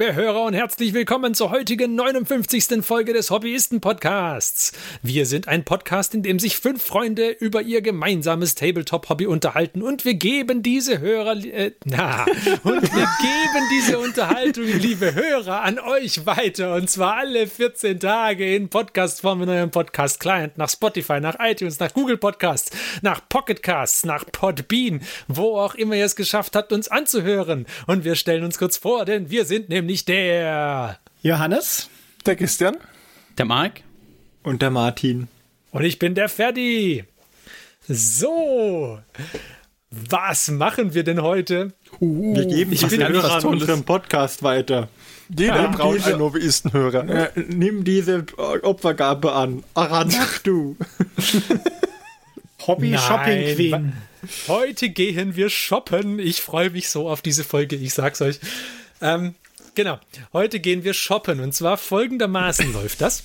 liebe Hörer und herzlich willkommen zur heutigen 59. Folge des Hobbyisten-Podcasts. Wir sind ein Podcast, in dem sich fünf Freunde über ihr gemeinsames Tabletop-Hobby unterhalten und wir geben diese Hörer, äh, na, und wir geben diese Unterhaltung, liebe Hörer, an euch weiter und zwar alle 14 Tage in Podcastform in eurem Podcast-Client, nach Spotify, nach iTunes, nach Google Podcasts, nach Pocketcasts, nach Podbean, wo auch immer ihr es geschafft habt, uns anzuhören. Und wir stellen uns kurz vor, denn wir sind nämlich der Johannes, der Christian, der Marc und der Martin. Und ich bin der Ferdi. So, was machen wir denn heute? Uh, wir geben ich bin etwas unserem Podcast weiter. Jeder ja, braucht diese, einen Hobbyistenhörer. Äh, nimm diese Opfergabe an. Aran, du. Hobby Nein, Shopping Queen. Heute gehen wir shoppen. Ich freue mich so auf diese Folge, ich sag's euch. Ähm, genau, heute gehen wir shoppen und zwar folgendermaßen läuft das.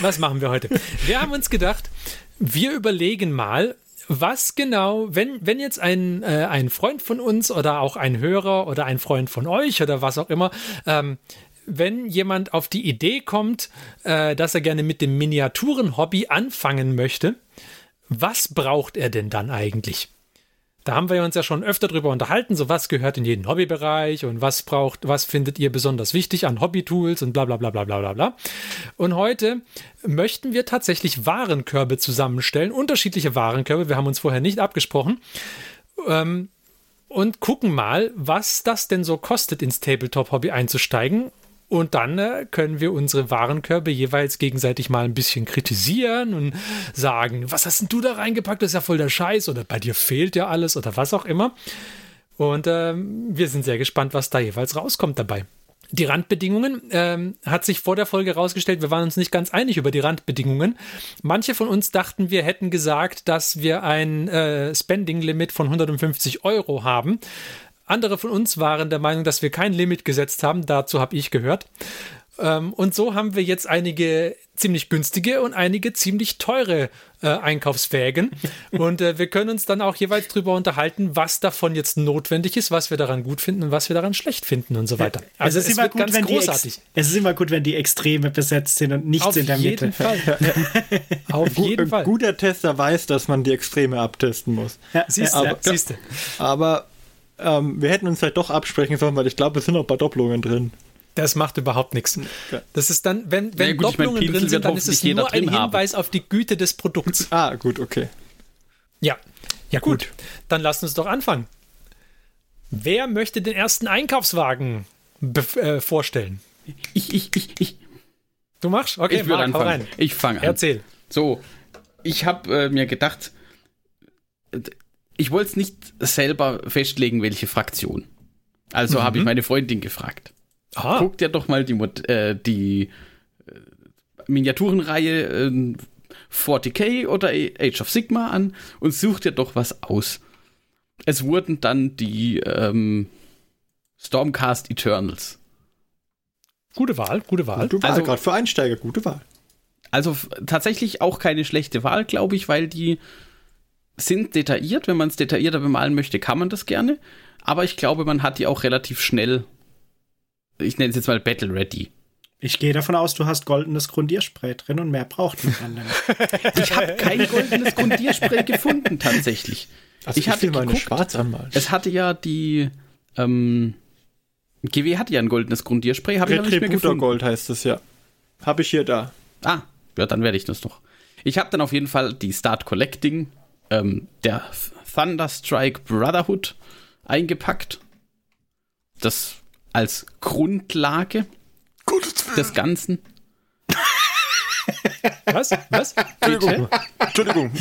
Was machen wir heute? Wir haben uns gedacht, wir überlegen mal, was genau, wenn, wenn jetzt ein, äh, ein Freund von uns oder auch ein Hörer oder ein Freund von euch oder was auch immer, ähm, wenn jemand auf die Idee kommt, äh, dass er gerne mit dem Miniaturen-Hobby anfangen möchte, was braucht er denn dann eigentlich? Da haben wir uns ja schon öfter drüber unterhalten, so was gehört in jeden Hobbybereich und was braucht, was findet ihr besonders wichtig an Hobbytools und bla bla bla bla bla bla bla. Und heute möchten wir tatsächlich Warenkörbe zusammenstellen, unterschiedliche Warenkörbe, wir haben uns vorher nicht abgesprochen. Ähm, und gucken mal, was das denn so kostet, ins Tabletop-Hobby einzusteigen und dann äh, können wir unsere Warenkörbe jeweils gegenseitig mal ein bisschen kritisieren und sagen, was hast denn du da reingepackt? Das ist ja voll der Scheiß oder bei dir fehlt ja alles oder was auch immer. Und ähm, wir sind sehr gespannt, was da jeweils rauskommt dabei. Die Randbedingungen ähm, hat sich vor der Folge herausgestellt, wir waren uns nicht ganz einig über die Randbedingungen. Manche von uns dachten, wir hätten gesagt, dass wir ein äh, Spending-Limit von 150 Euro haben. Andere von uns waren der Meinung, dass wir kein Limit gesetzt haben. Dazu habe ich gehört. Ähm, und so haben wir jetzt einige ziemlich günstige und einige ziemlich teure äh, Einkaufswägen. und äh, wir können uns dann auch jeweils darüber unterhalten, was davon jetzt notwendig ist, was wir daran gut finden und was wir daran schlecht finden und so weiter. Also es, ist es immer gut, wenn großartig. Die es ist immer gut, wenn die Extreme besetzt sind und nichts Auf in der Mitte. Fall. Auf jeden Fall. Ein guter Tester weiß, dass man die Extreme abtesten muss. Ja, siehst du. Aber, aber ähm, wir hätten uns halt doch absprechen sollen, weil ich glaube, es sind noch ein paar Doppelungen drin. Das macht überhaupt nichts. Das ist dann, wenn, wenn ja, gut, Doppelungen ich mein, drin sind, dann ist es nur ein Hinweis haben. auf die Güte des Produkts. Ah, gut, okay. Ja, ja gut. gut. Dann lasst uns doch anfangen. Wer möchte den ersten Einkaufswagen äh, vorstellen? Ich, ich, ich, ich. Du machst? Okay, ich würde anfangen. Ich fange an. Erzähl. So, ich habe äh, mir gedacht, ich wollte es nicht selber festlegen, welche Fraktion. Also mhm. habe ich meine Freundin gefragt. Aha. Guck dir doch mal die, äh, die äh, Miniaturenreihe äh, 40k oder Age of Sigma an und such dir doch was aus. Es wurden dann die ähm, Stormcast Eternals. Gute Wahl, gute Wahl. Gute Wahl, also, gerade für Einsteiger, gute Wahl. Also tatsächlich auch keine schlechte Wahl, glaube ich, weil die sind detailliert. Wenn man es detaillierter bemalen möchte, kann man das gerne. Aber ich glaube, man hat die auch relativ schnell, ich nenne es jetzt mal Battle Ready. Ich gehe davon aus, du hast goldenes Grundierspray drin und mehr braucht man dann. ich habe kein goldenes Grundierspray gefunden, tatsächlich. Also ich, ich hatte meine schwarz anmalen. Es hatte ja die, ähm, GW hatte ja ein goldenes Grundierspray, habe ich nicht mehr gefunden. Gold heißt es ja. Habe ich hier da. Ah, ja, dann werde ich das noch. Ich habe dann auf jeden Fall die Start Collecting ähm, der Thunderstrike Brotherhood eingepackt. Das als Grundlage des Ganzen. Was? Was? Entschuldigung. Entschuldigung.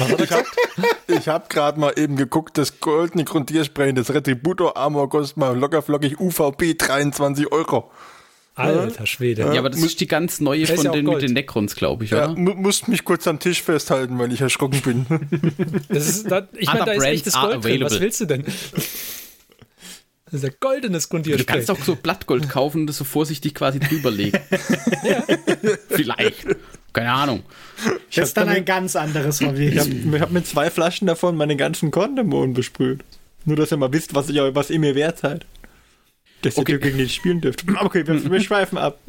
Ich habe gerade mal eben geguckt, das goldene Grundierspray, das Retributor Armor kostet mal lockerflockig UVP 23 Euro. Alter Schwede. Ja, aber das ist die ganz neue von den mit den Necrons, glaube ich, oder? Ja, musst mich kurz am Tisch festhalten, weil ich erschrocken bin. Das ist, da, ich meine, da ist echtes Gold drin. Was willst du denn? Das ist ja goldenes Grundierspray. Du kannst auch so Blattgold kaufen und das so vorsichtig quasi drüberlegen. ja. Vielleicht. Keine Ahnung. Ich das ist dann ein ganz anderes Hobby. Ich habe hab mit zwei Flaschen davon meine ganzen Korndämonen besprüht. Nur, dass ihr mal wisst, was, ich, was ihr mir wert seid. Dass okay. ihr gegen den spielen dürft. Okay, wir, wir schweifen ab.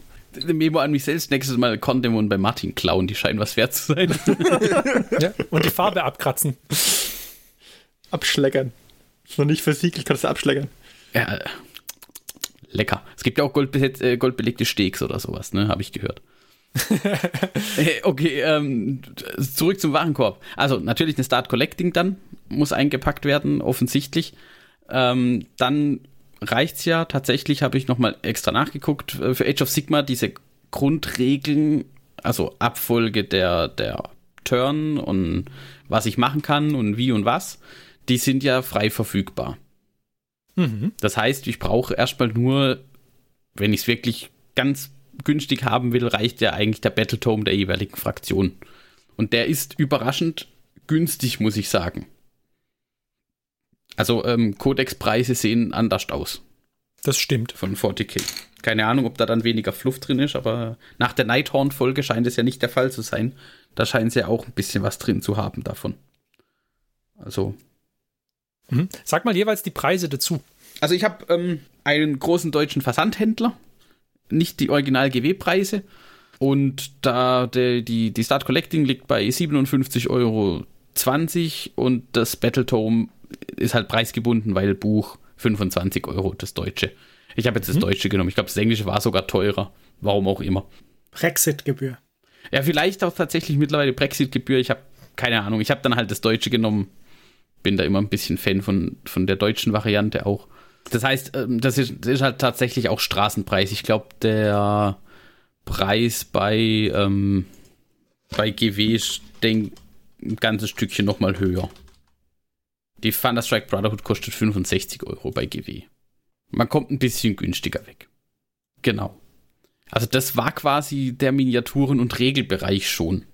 Memo an mich selbst, nächstes Mal Condemon bei Martin klauen, die scheinen was wert zu sein. ja, und die Farbe abkratzen. Abschleckern. Ist noch nicht versiegelt, kannst du abschleckern. Ja, lecker. Es gibt ja auch äh, goldbelegte Steaks oder sowas, ne? Habe ich gehört. Äh, okay, ähm, zurück zum Warenkorb. Also natürlich eine Start Collecting dann muss eingepackt werden, offensichtlich. Ähm, dann reicht's ja. Tatsächlich habe ich nochmal extra nachgeguckt. Äh, für Age of Sigma diese Grundregeln, also Abfolge der, der Turn und was ich machen kann und wie und was, die sind ja frei verfügbar. Mhm. Das heißt, ich brauche erstmal nur, wenn ich es wirklich ganz günstig haben will, reicht ja eigentlich der Battletome der jeweiligen Fraktion. Und der ist überraschend günstig, muss ich sagen. Also ähm, Codex-Preise sehen anders aus. Das stimmt. Von 40k. Keine Ahnung, ob da dann weniger Fluff drin ist, aber nach der Nighthorn-Folge scheint es ja nicht der Fall zu sein. Da scheinen sie ja auch ein bisschen was drin zu haben davon. Also. Mhm. Sag mal jeweils die Preise dazu. Also ich habe ähm, einen großen deutschen Versandhändler, nicht die Original-GW-Preise. Und da der, die, die Start Collecting liegt bei 57,20 Euro und das Battletome ist halt preisgebunden, weil Buch 25 Euro, das Deutsche. Ich habe jetzt das mhm. Deutsche genommen. Ich glaube, das Englische war sogar teurer. Warum auch immer. Brexit-Gebühr. Ja, vielleicht auch tatsächlich mittlerweile Brexit-Gebühr. Ich habe keine Ahnung. Ich habe dann halt das Deutsche genommen. Bin da immer ein bisschen Fan von, von der deutschen Variante auch. Das heißt, ähm, das ist, das ist halt tatsächlich auch Straßenpreis. Ich glaube, der Preis bei, ähm, bei GW ist ein ganzes Stückchen nochmal höher. Die Thunderstrike Brotherhood kostet 65 Euro bei GW. Man kommt ein bisschen günstiger weg. Genau. Also das war quasi der Miniaturen- und Regelbereich schon.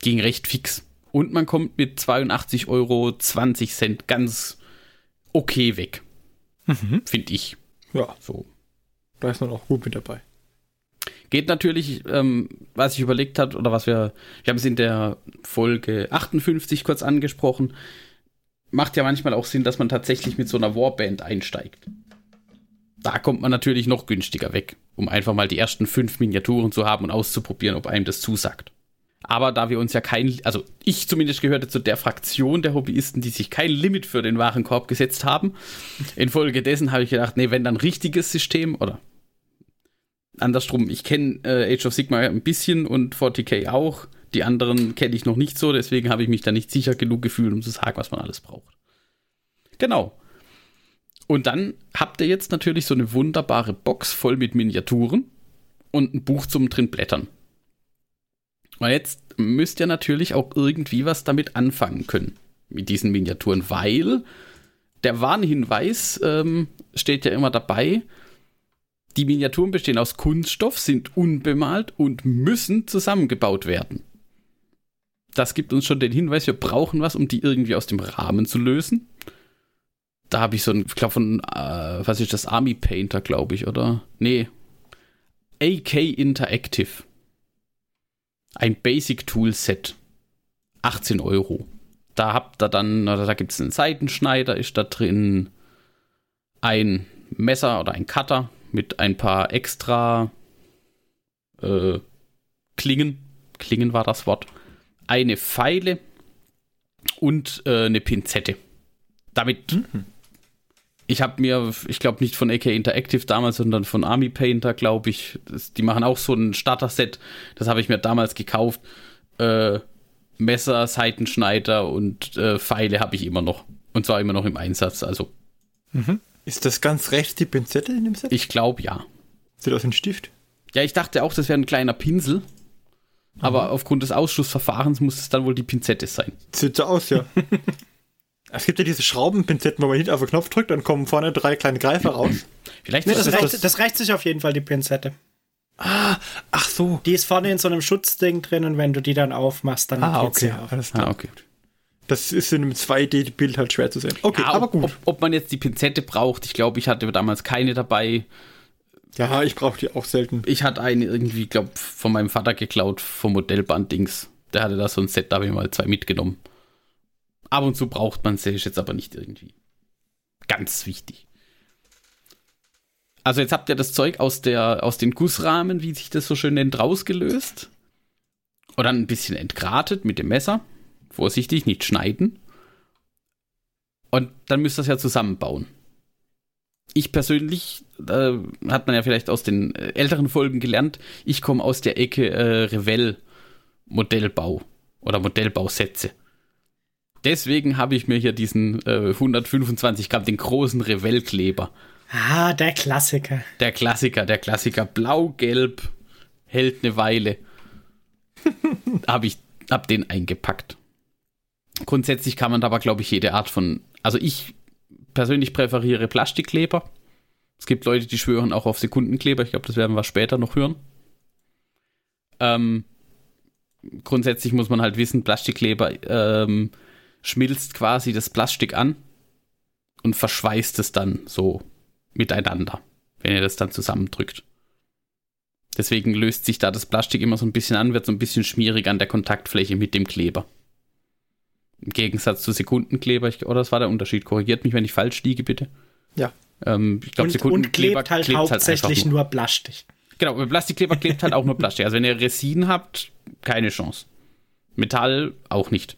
Ging recht fix. Und man kommt mit 82,20 Euro ganz okay weg. Mhm. Finde ich. Ja. So. Da ist man auch gut mit dabei. Geht natürlich, ähm, was ich überlegt habe, oder was wir, wir haben es in der Folge 58 kurz angesprochen, macht ja manchmal auch Sinn, dass man tatsächlich mit so einer Warband einsteigt. Da kommt man natürlich noch günstiger weg, um einfach mal die ersten fünf Miniaturen zu haben und auszuprobieren, ob einem das zusagt. Aber da wir uns ja kein, also ich zumindest gehörte zu der Fraktion der Hobbyisten, die sich kein Limit für den Warenkorb gesetzt haben. Infolgedessen habe ich gedacht, nee, wenn dann richtiges System oder andersrum, ich kenne äh, Age of Sigma ein bisschen und 40k auch. Die anderen kenne ich noch nicht so, deswegen habe ich mich da nicht sicher genug gefühlt, um zu sagen, was man alles braucht. Genau. Und dann habt ihr jetzt natürlich so eine wunderbare Box voll mit Miniaturen und ein Buch zum drin blättern. Und jetzt müsst ihr natürlich auch irgendwie was damit anfangen können, mit diesen Miniaturen, weil der Warnhinweis ähm, steht ja immer dabei, die Miniaturen bestehen aus Kunststoff, sind unbemalt und müssen zusammengebaut werden. Das gibt uns schon den Hinweis, wir brauchen was, um die irgendwie aus dem Rahmen zu lösen. Da habe ich so ein, ich glaube von, äh, was ist das, Army Painter, glaube ich, oder? Nee. AK Interactive. Ein Basic Tool Set. 18 Euro. Da habt ihr dann, da gibt es einen Seitenschneider, ist da drin ein Messer oder ein Cutter, mit ein paar extra äh, Klingen, Klingen war das Wort, eine Pfeile und äh, eine Pinzette. Damit, mhm. ich habe mir, ich glaube nicht von AK Interactive damals, sondern von Army Painter, glaube ich, das, die machen auch so ein Starter-Set, das habe ich mir damals gekauft. Äh, Messer, Seitenschneider und äh, Pfeile habe ich immer noch. Und zwar immer noch im Einsatz, also. Mhm. Ist das ganz rechts die Pinzette in dem Set? Ich glaube ja. Sieht aus wie ein Stift. Ja, ich dachte auch, das wäre ein kleiner Pinsel. Aber Aha. aufgrund des Ausschussverfahrens muss es dann wohl die Pinzette sein. Sieht so aus, ja. es gibt ja diese Schraubenpinzetten, wo man hinten auf den Knopf drückt, dann kommen vorne drei kleine Greifer raus. Vielleicht nee, das, das, reicht, das reicht sich auf jeden Fall, die Pinzette. Ah, ach so. Die ist vorne in so einem Schutzding drin und wenn du die dann aufmachst, dann ah, okay. sie auf. Alles klar. Ah, okay. Das ist in einem 2D-Bild halt schwer zu sehen. Okay, ja, aber gut. Ob, ob, man jetzt die Pinzette braucht, ich glaube, ich hatte damals keine dabei. Ja, ich brauche die auch selten. Ich hatte eine irgendwie, glaube von meinem Vater geklaut, vom Modellband-Dings. Der hatte da so ein Set, da habe ich mal zwei mitgenommen. Ab und zu braucht man sie, jetzt aber nicht irgendwie ganz wichtig. Also jetzt habt ihr das Zeug aus, der, aus den Gussrahmen, wie sich das so schön nennt, rausgelöst. Und dann ein bisschen entgratet mit dem Messer. Vorsichtig, nicht schneiden. Und dann müsst ihr es ja zusammenbauen. Ich persönlich, äh, hat man ja vielleicht aus den äh, älteren Folgen gelernt, ich komme aus der Ecke äh, Revell Modellbau oder Modellbausätze. Deswegen habe ich mir hier diesen äh, 125 Gramm, den großen Revell-Kleber. Ah, der Klassiker. Der Klassiker, der Klassiker. Blau-Gelb, hält eine Weile. habe ich hab den eingepackt. Grundsätzlich kann man aber, glaube ich, jede Art von. Also ich persönlich präferiere Plastikkleber. Es gibt Leute, die schwören auch auf Sekundenkleber. Ich glaube, das werden wir später noch hören. Ähm, grundsätzlich muss man halt wissen, Plastikkleber ähm, schmilzt quasi das Plastik an und verschweißt es dann so miteinander, wenn ihr das dann zusammendrückt. Deswegen löst sich da das Plastik immer so ein bisschen an, wird so ein bisschen schmierig an der Kontaktfläche mit dem Kleber. Im Gegensatz zu Sekundenkleber, ich, oder das war der Unterschied, korrigiert mich, wenn ich falsch liege, bitte. Ja. Ähm, ich glaube, Sekundenkleber und klebt halt klebt halt hauptsächlich halt nur. nur Plastik. Genau, Plastikkleber klebt halt auch nur Plastik. Also wenn ihr Resin habt, keine Chance. Metall auch nicht.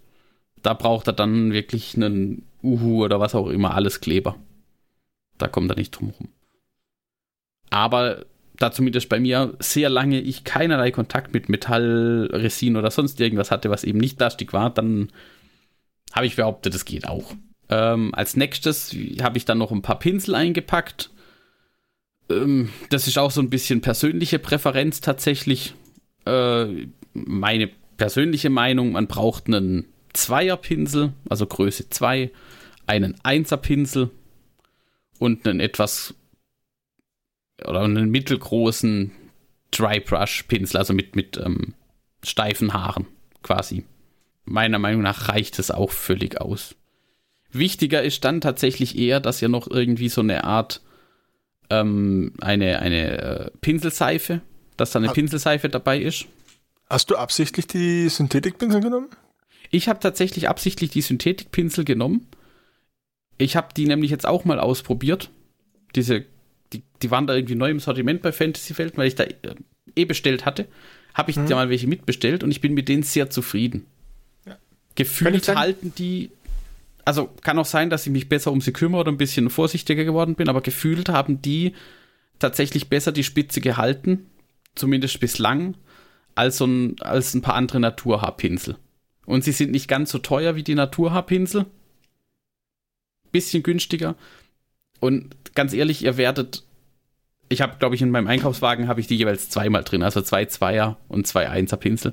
Da braucht er dann wirklich einen Uhu oder was auch immer, alles Kleber. Da kommt er nicht drum rum. Aber da zumindest bei mir sehr lange ich keinerlei Kontakt mit Metall, Resin oder sonst irgendwas hatte, was eben nicht Plastik war, dann habe ich behauptet, es geht auch. Ähm, als nächstes habe ich dann noch ein paar Pinsel eingepackt. Ähm, das ist auch so ein bisschen persönliche Präferenz tatsächlich. Äh, meine persönliche Meinung, man braucht einen Zweierpinsel, also Größe 2, einen Einserpinsel und einen etwas oder einen mittelgroßen Dry Brush Pinsel, also mit, mit ähm, steifen Haaren quasi meiner Meinung nach reicht es auch völlig aus. Wichtiger ist dann tatsächlich eher, dass ihr noch irgendwie so eine Art ähm, eine, eine äh, Pinselseife, dass da eine ha Pinselseife dabei ist. Hast du absichtlich die Synthetikpinsel genommen? Ich habe tatsächlich absichtlich die Synthetikpinsel genommen. Ich habe die nämlich jetzt auch mal ausprobiert. Diese, die, die waren da irgendwie neu im Sortiment bei Fantasy Welt, weil ich da äh, eh bestellt hatte. Habe ich hm. da mal welche mitbestellt und ich bin mit denen sehr zufrieden. Gefühlt halten die, also kann auch sein, dass ich mich besser um sie kümmere oder ein bisschen vorsichtiger geworden bin, aber gefühlt haben die tatsächlich besser die Spitze gehalten, zumindest bislang, als, so ein, als ein paar andere Naturhaarpinsel. Und sie sind nicht ganz so teuer wie die Naturhaarpinsel. Bisschen günstiger. Und ganz ehrlich, ihr werdet. Ich habe, glaube ich, in meinem Einkaufswagen habe ich die jeweils zweimal drin, also zwei Zweier und zwei Einser Pinsel.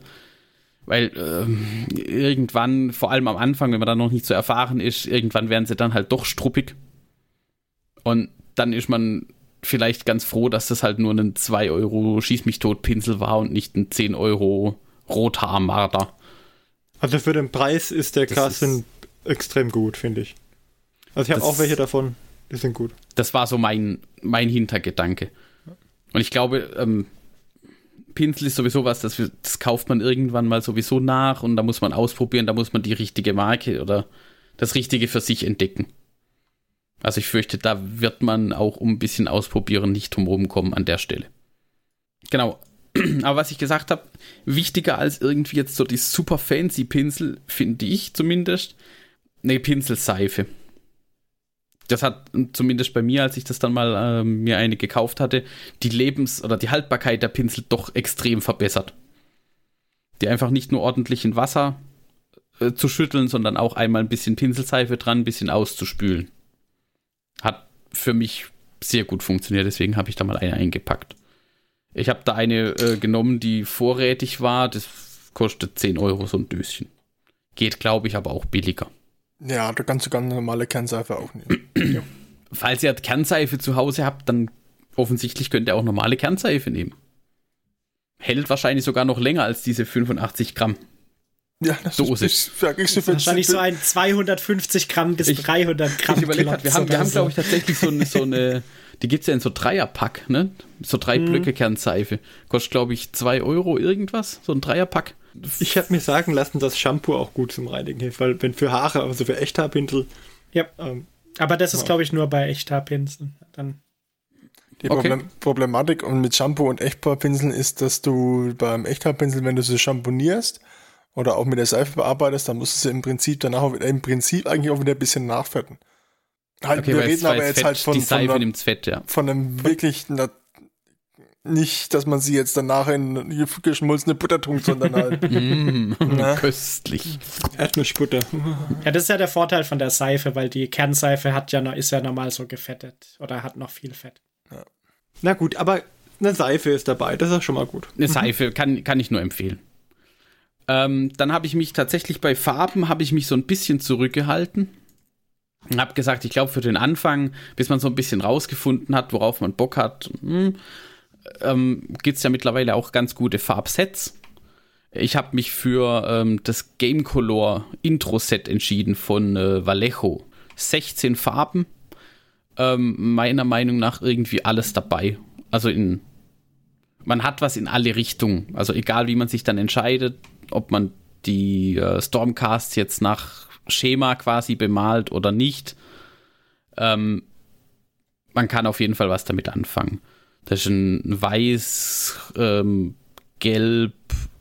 Weil ähm, irgendwann, vor allem am Anfang, wenn man dann noch nicht so erfahren ist, irgendwann werden sie dann halt doch struppig. Und dann ist man vielleicht ganz froh, dass das halt nur ein 2 Euro Schieß mich tot Pinsel war und nicht ein 10 Euro Rothaarmarder. Also für den Preis ist der Carsten extrem gut, finde ich. Also ich habe auch welche davon, die sind gut. Das war so mein, mein Hintergedanke. Und ich glaube, ähm, Pinsel ist sowieso was, das, das kauft man irgendwann mal sowieso nach und da muss man ausprobieren, da muss man die richtige Marke oder das Richtige für sich entdecken. Also ich fürchte, da wird man auch um ein bisschen ausprobieren nicht drumherum kommen an der Stelle. Genau. Aber was ich gesagt habe, wichtiger als irgendwie jetzt so die super fancy Pinsel, finde ich zumindest, eine Pinselseife das hat zumindest bei mir, als ich das dann mal äh, mir eine gekauft hatte, die Lebens- oder die Haltbarkeit der Pinsel doch extrem verbessert. Die einfach nicht nur ordentlich in Wasser äh, zu schütteln, sondern auch einmal ein bisschen Pinselseife dran, ein bisschen auszuspülen. Hat für mich sehr gut funktioniert, deswegen habe ich da mal eine eingepackt. Ich habe da eine äh, genommen, die vorrätig war, das kostet 10 Euro so ein Döschen. Geht, glaube ich, aber auch billiger. Ja, da kannst du ganz normale Kernseife auch nehmen. ja. Falls ihr Kernseife zu Hause habt, dann offensichtlich könnt ihr auch normale Kernseife nehmen. Hält wahrscheinlich sogar noch länger als diese 85 Gramm. Ja, das Dose. ist, ist, ist wahrscheinlich so ein 250 Gramm bis ich, 300 Gramm. Ich überlege, wir haben, wir haben so. glaube ich, tatsächlich so, eine, so eine, die gibt es ja in so Dreierpack, ne? So drei mhm. Blöcke Kernseife. Kostet, glaube ich, 2 Euro irgendwas, so ein Dreierpack. Ich habe mir sagen lassen, dass Shampoo auch gut zum Reinigen hilft, weil wenn für Haare, also für Echthaarpinsel. Ja. Ähm, aber das ist, glaube ich, nur bei Echthaarpinseln. Dann. Die okay. Problem Problematik und mit Shampoo und Echthaarpinseln ist, dass du beim Echthaarpinsel, wenn du sie champonierst oder auch mit der Seife bearbeitest, dann musst du sie im Prinzip danach auch, im Prinzip eigentlich auch wieder ein bisschen nachfetten. Halt, okay, wir reden aber jetzt Fett, halt von, von, einer, Fett, ja. von einem wirklich nicht, dass man sie jetzt danach in geschmolzene Butter tunkt, sondern halt. mm, ne? Köstlich. Erdnussbutter. Ja, das ist ja der Vorteil von der Seife, weil die Kernseife hat ja noch, ist ja normal so gefettet oder hat noch viel Fett. Ja. Na gut, aber eine Seife ist dabei, das ist schon mal gut. Eine Seife kann, kann ich nur empfehlen. Ähm, dann habe ich mich tatsächlich bei Farben habe ich mich so ein bisschen zurückgehalten. Hab gesagt, ich glaube für den Anfang, bis man so ein bisschen rausgefunden hat, worauf man Bock hat, hm, ähm, gibt es ja mittlerweile auch ganz gute Farbsets. Ich habe mich für ähm, das Game Color Intro Set entschieden von äh, Vallejo. 16 Farben. Ähm, meiner Meinung nach irgendwie alles dabei. Also in man hat was in alle Richtungen. Also egal wie man sich dann entscheidet, ob man die äh, Stormcasts jetzt nach Schema quasi bemalt oder nicht. Ähm, man kann auf jeden Fall was damit anfangen. Das ist ein weiß, ähm, gelb,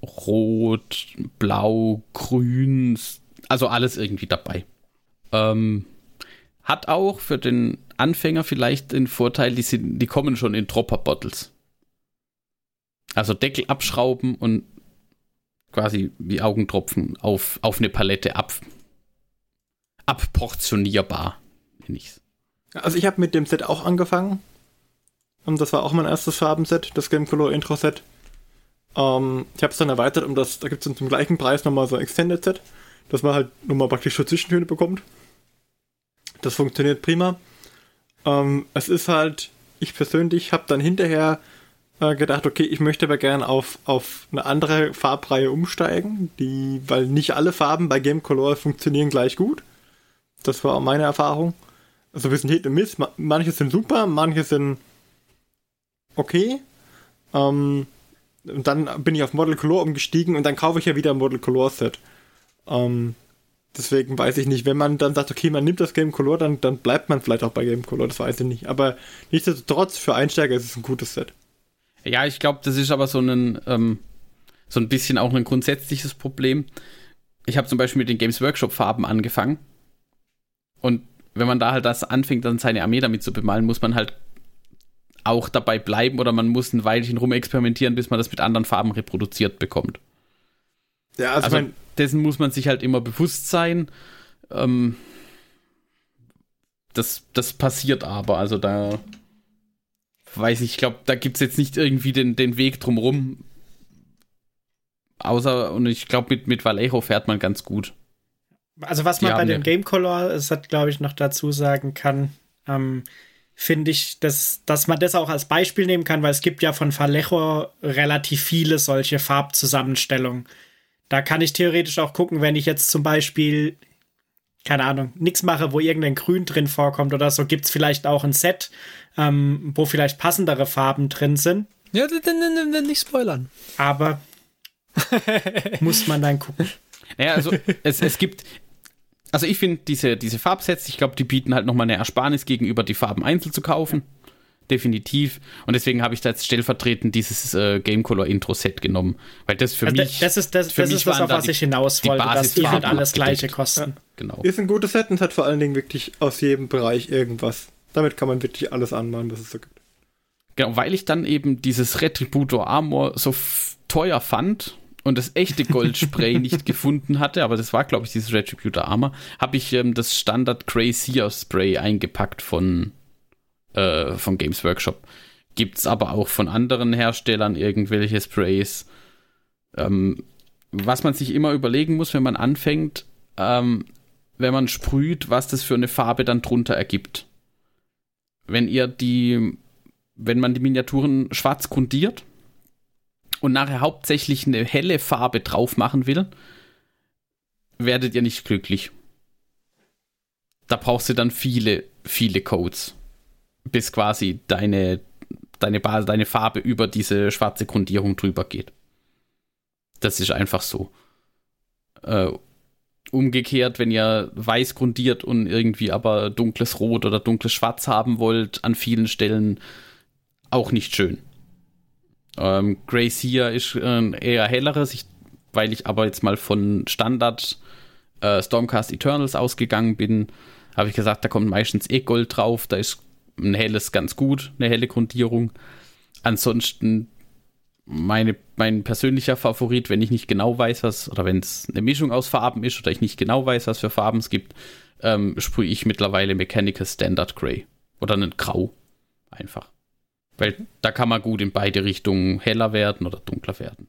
rot, blau, grün, also alles irgendwie dabei. Ähm, hat auch für den Anfänger vielleicht den Vorteil, die, sind, die kommen schon in Dropper-Bottles. Also Deckel abschrauben und quasi wie Augentropfen auf, auf eine Palette ab, abportionierbar, nenne ich's. Also ich habe mit dem Set auch angefangen. Und das war auch mein erstes Farbenset, das Game Color Intro Set. Ähm, ich habe es dann erweitert, um das, da gibt es zum gleichen Preis nochmal so ein Extended Set, dass man halt nochmal praktisch so Zwischentöne bekommt. Das funktioniert prima. Ähm, es ist halt, ich persönlich habe dann hinterher äh, gedacht, okay, ich möchte aber gerne auf, auf eine andere Farbreihe umsteigen, die, weil nicht alle Farben bei Game Color funktionieren gleich gut. Das war auch meine Erfahrung. Also ein bisschen Hit und Miss. Manche sind super, manche sind okay. Ähm, und dann bin ich auf Model Color umgestiegen und dann kaufe ich ja wieder ein Model Color Set. Ähm, deswegen weiß ich nicht, wenn man dann sagt, okay, man nimmt das Game Color, dann, dann bleibt man vielleicht auch bei Game Color, das weiß ich nicht. Aber nichtsdestotrotz, für Einsteiger ist es ein gutes Set. Ja, ich glaube, das ist aber so ein, ähm, so ein bisschen auch ein grundsätzliches Problem. Ich habe zum Beispiel mit den Games Workshop Farben angefangen. Und wenn man da halt das anfängt, dann seine Armee damit zu bemalen, muss man halt auch dabei bleiben oder man muss ein Weilchen rumexperimentieren, bis man das mit anderen Farben reproduziert bekommt. Ja, also, also dessen muss man sich halt immer bewusst sein. Ähm, das, das passiert aber, also da weiß ich, ich glaube, da gibt es jetzt nicht irgendwie den, den Weg drumrum. Außer, und ich glaube, mit, mit Vallejo fährt man ganz gut. Also, was man bei dem Game Color, es hat, glaube ich, noch dazu sagen kann, ähm, finde ich, dass, dass man das auch als Beispiel nehmen kann, weil es gibt ja von Vallejo relativ viele solche Farbzusammenstellungen. Da kann ich theoretisch auch gucken, wenn ich jetzt zum Beispiel, keine Ahnung, nichts mache, wo irgendein Grün drin vorkommt oder so, gibt es vielleicht auch ein Set, ähm, wo vielleicht passendere Farben drin sind. Ja, nicht spoilern. Aber muss man dann gucken. Naja, also es, es gibt, also ich finde diese, diese Farbsets, ich glaube, die bieten halt nochmal eine Ersparnis gegenüber, die Farben einzeln zu kaufen. Definitiv. Und deswegen habe ich da jetzt stellvertretend dieses äh, Game Color Intro Set genommen. Weil das für also mich. Das ist das, das, ist das auf was ich hinaus wollte, dass die halt alles gleiche kosten. Ja, genau. Ist ein gutes Set und hat vor allen Dingen wirklich aus jedem Bereich irgendwas. Damit kann man wirklich alles anmalen, was es so gibt. Genau, weil ich dann eben dieses Retributor Armor so teuer fand und das echte Goldspray nicht gefunden hatte, aber das war, glaube ich, dieses Retributor Armor, habe ich ähm, das Standard Crazier Spray eingepackt von, äh, von Games Workshop. Gibt es aber auch von anderen Herstellern irgendwelche Sprays. Ähm, was man sich immer überlegen muss, wenn man anfängt, ähm, wenn man sprüht, was das für eine Farbe dann drunter ergibt. Wenn ihr die, wenn man die Miniaturen schwarz grundiert, und nachher hauptsächlich eine helle Farbe drauf machen will, werdet ihr nicht glücklich. Da brauchst du dann viele, viele Codes, bis quasi deine, deine, Base, deine Farbe über diese schwarze Grundierung drüber geht. Das ist einfach so. Äh, umgekehrt, wenn ihr weiß grundiert und irgendwie aber dunkles Rot oder dunkles Schwarz haben wollt, an vielen Stellen auch nicht schön. Ähm, Gracia ist äh, eher helleres, ich, weil ich aber jetzt mal von Standard äh, Stormcast Eternals ausgegangen bin, habe ich gesagt, da kommt meistens eh Gold drauf, da ist ein helles ganz gut, eine helle Grundierung. Ansonsten meine, mein persönlicher Favorit, wenn ich nicht genau weiß, was, oder wenn es eine Mischung aus Farben ist oder ich nicht genau weiß, was für Farben es gibt, ähm, sprühe ich mittlerweile Mechanical Standard Grey. Oder einen Grau. Einfach. Weil da kann man gut in beide Richtungen heller werden oder dunkler werden.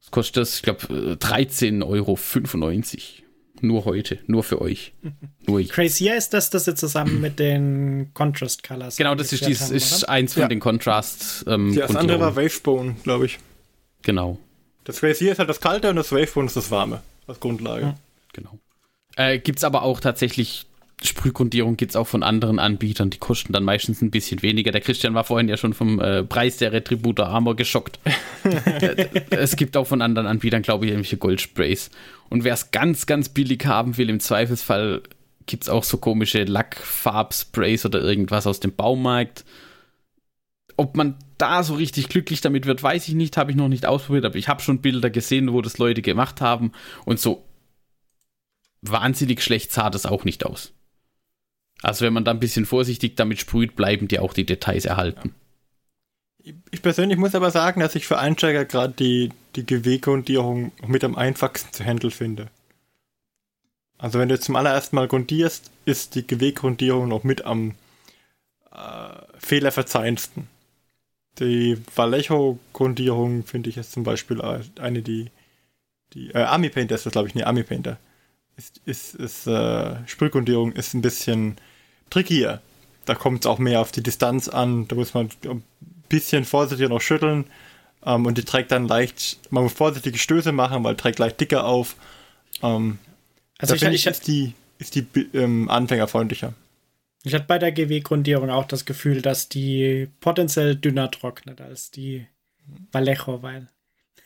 Das kostet das, ich glaube, 13,95 Euro. Nur heute, nur für euch. Nur ich. Crazier ist das, das jetzt zusammen mit den Contrast Colors. Genau, das ist, dies, haben, ist eins von ja. den Contrast. Ähm, das andere war Wavebone, glaube ich. Genau. Das Crazier ist halt das Kalte und das Wavebone ist das Warme als Grundlage. Ja. Genau. Äh, Gibt es aber auch tatsächlich Sprühgrundierung gibt es auch von anderen Anbietern, die kosten dann meistens ein bisschen weniger. Der Christian war vorhin ja schon vom äh, Preis der Retributor Armor geschockt. Es gibt auch von anderen Anbietern, glaube ich, irgendwelche Goldsprays. Und wer es ganz, ganz billig haben will, im Zweifelsfall gibt es auch so komische Lackfarbsprays oder irgendwas aus dem Baumarkt. Ob man da so richtig glücklich damit wird, weiß ich nicht, habe ich noch nicht ausprobiert, aber ich habe schon Bilder gesehen, wo das Leute gemacht haben und so wahnsinnig schlecht sah das auch nicht aus. Also wenn man da ein bisschen vorsichtig damit sprüht, bleiben dir auch die Details erhalten. Ich persönlich muss aber sagen, dass ich für Einsteiger gerade die, die GW-Grundierung mit am einfachsten zu handeln finde. Also wenn du zum allerersten Mal grundierst, ist die GW-Grundierung noch mit am äh, fehlerverzeihendsten. Die Vallejo-Grundierung finde ich jetzt zum Beispiel eine, die, die äh, Army Painter ist das, glaube ich, ne, Army Painter. Ist, ist, ist äh, Sprühgrundierung ist ein bisschen trickier. Da kommt es auch mehr auf die Distanz an. Da muss man ein bisschen vorsichtiger noch schütteln. Ähm, und die trägt dann leicht, man muss vorsichtige Stöße machen, weil trägt leicht dicker auf. Ähm, also ich, ich, ist die, ist die ähm, anfängerfreundlicher. Ich hatte bei der GW-Grundierung auch das Gefühl, dass die potenziell dünner trocknet als die Vallejo, weil.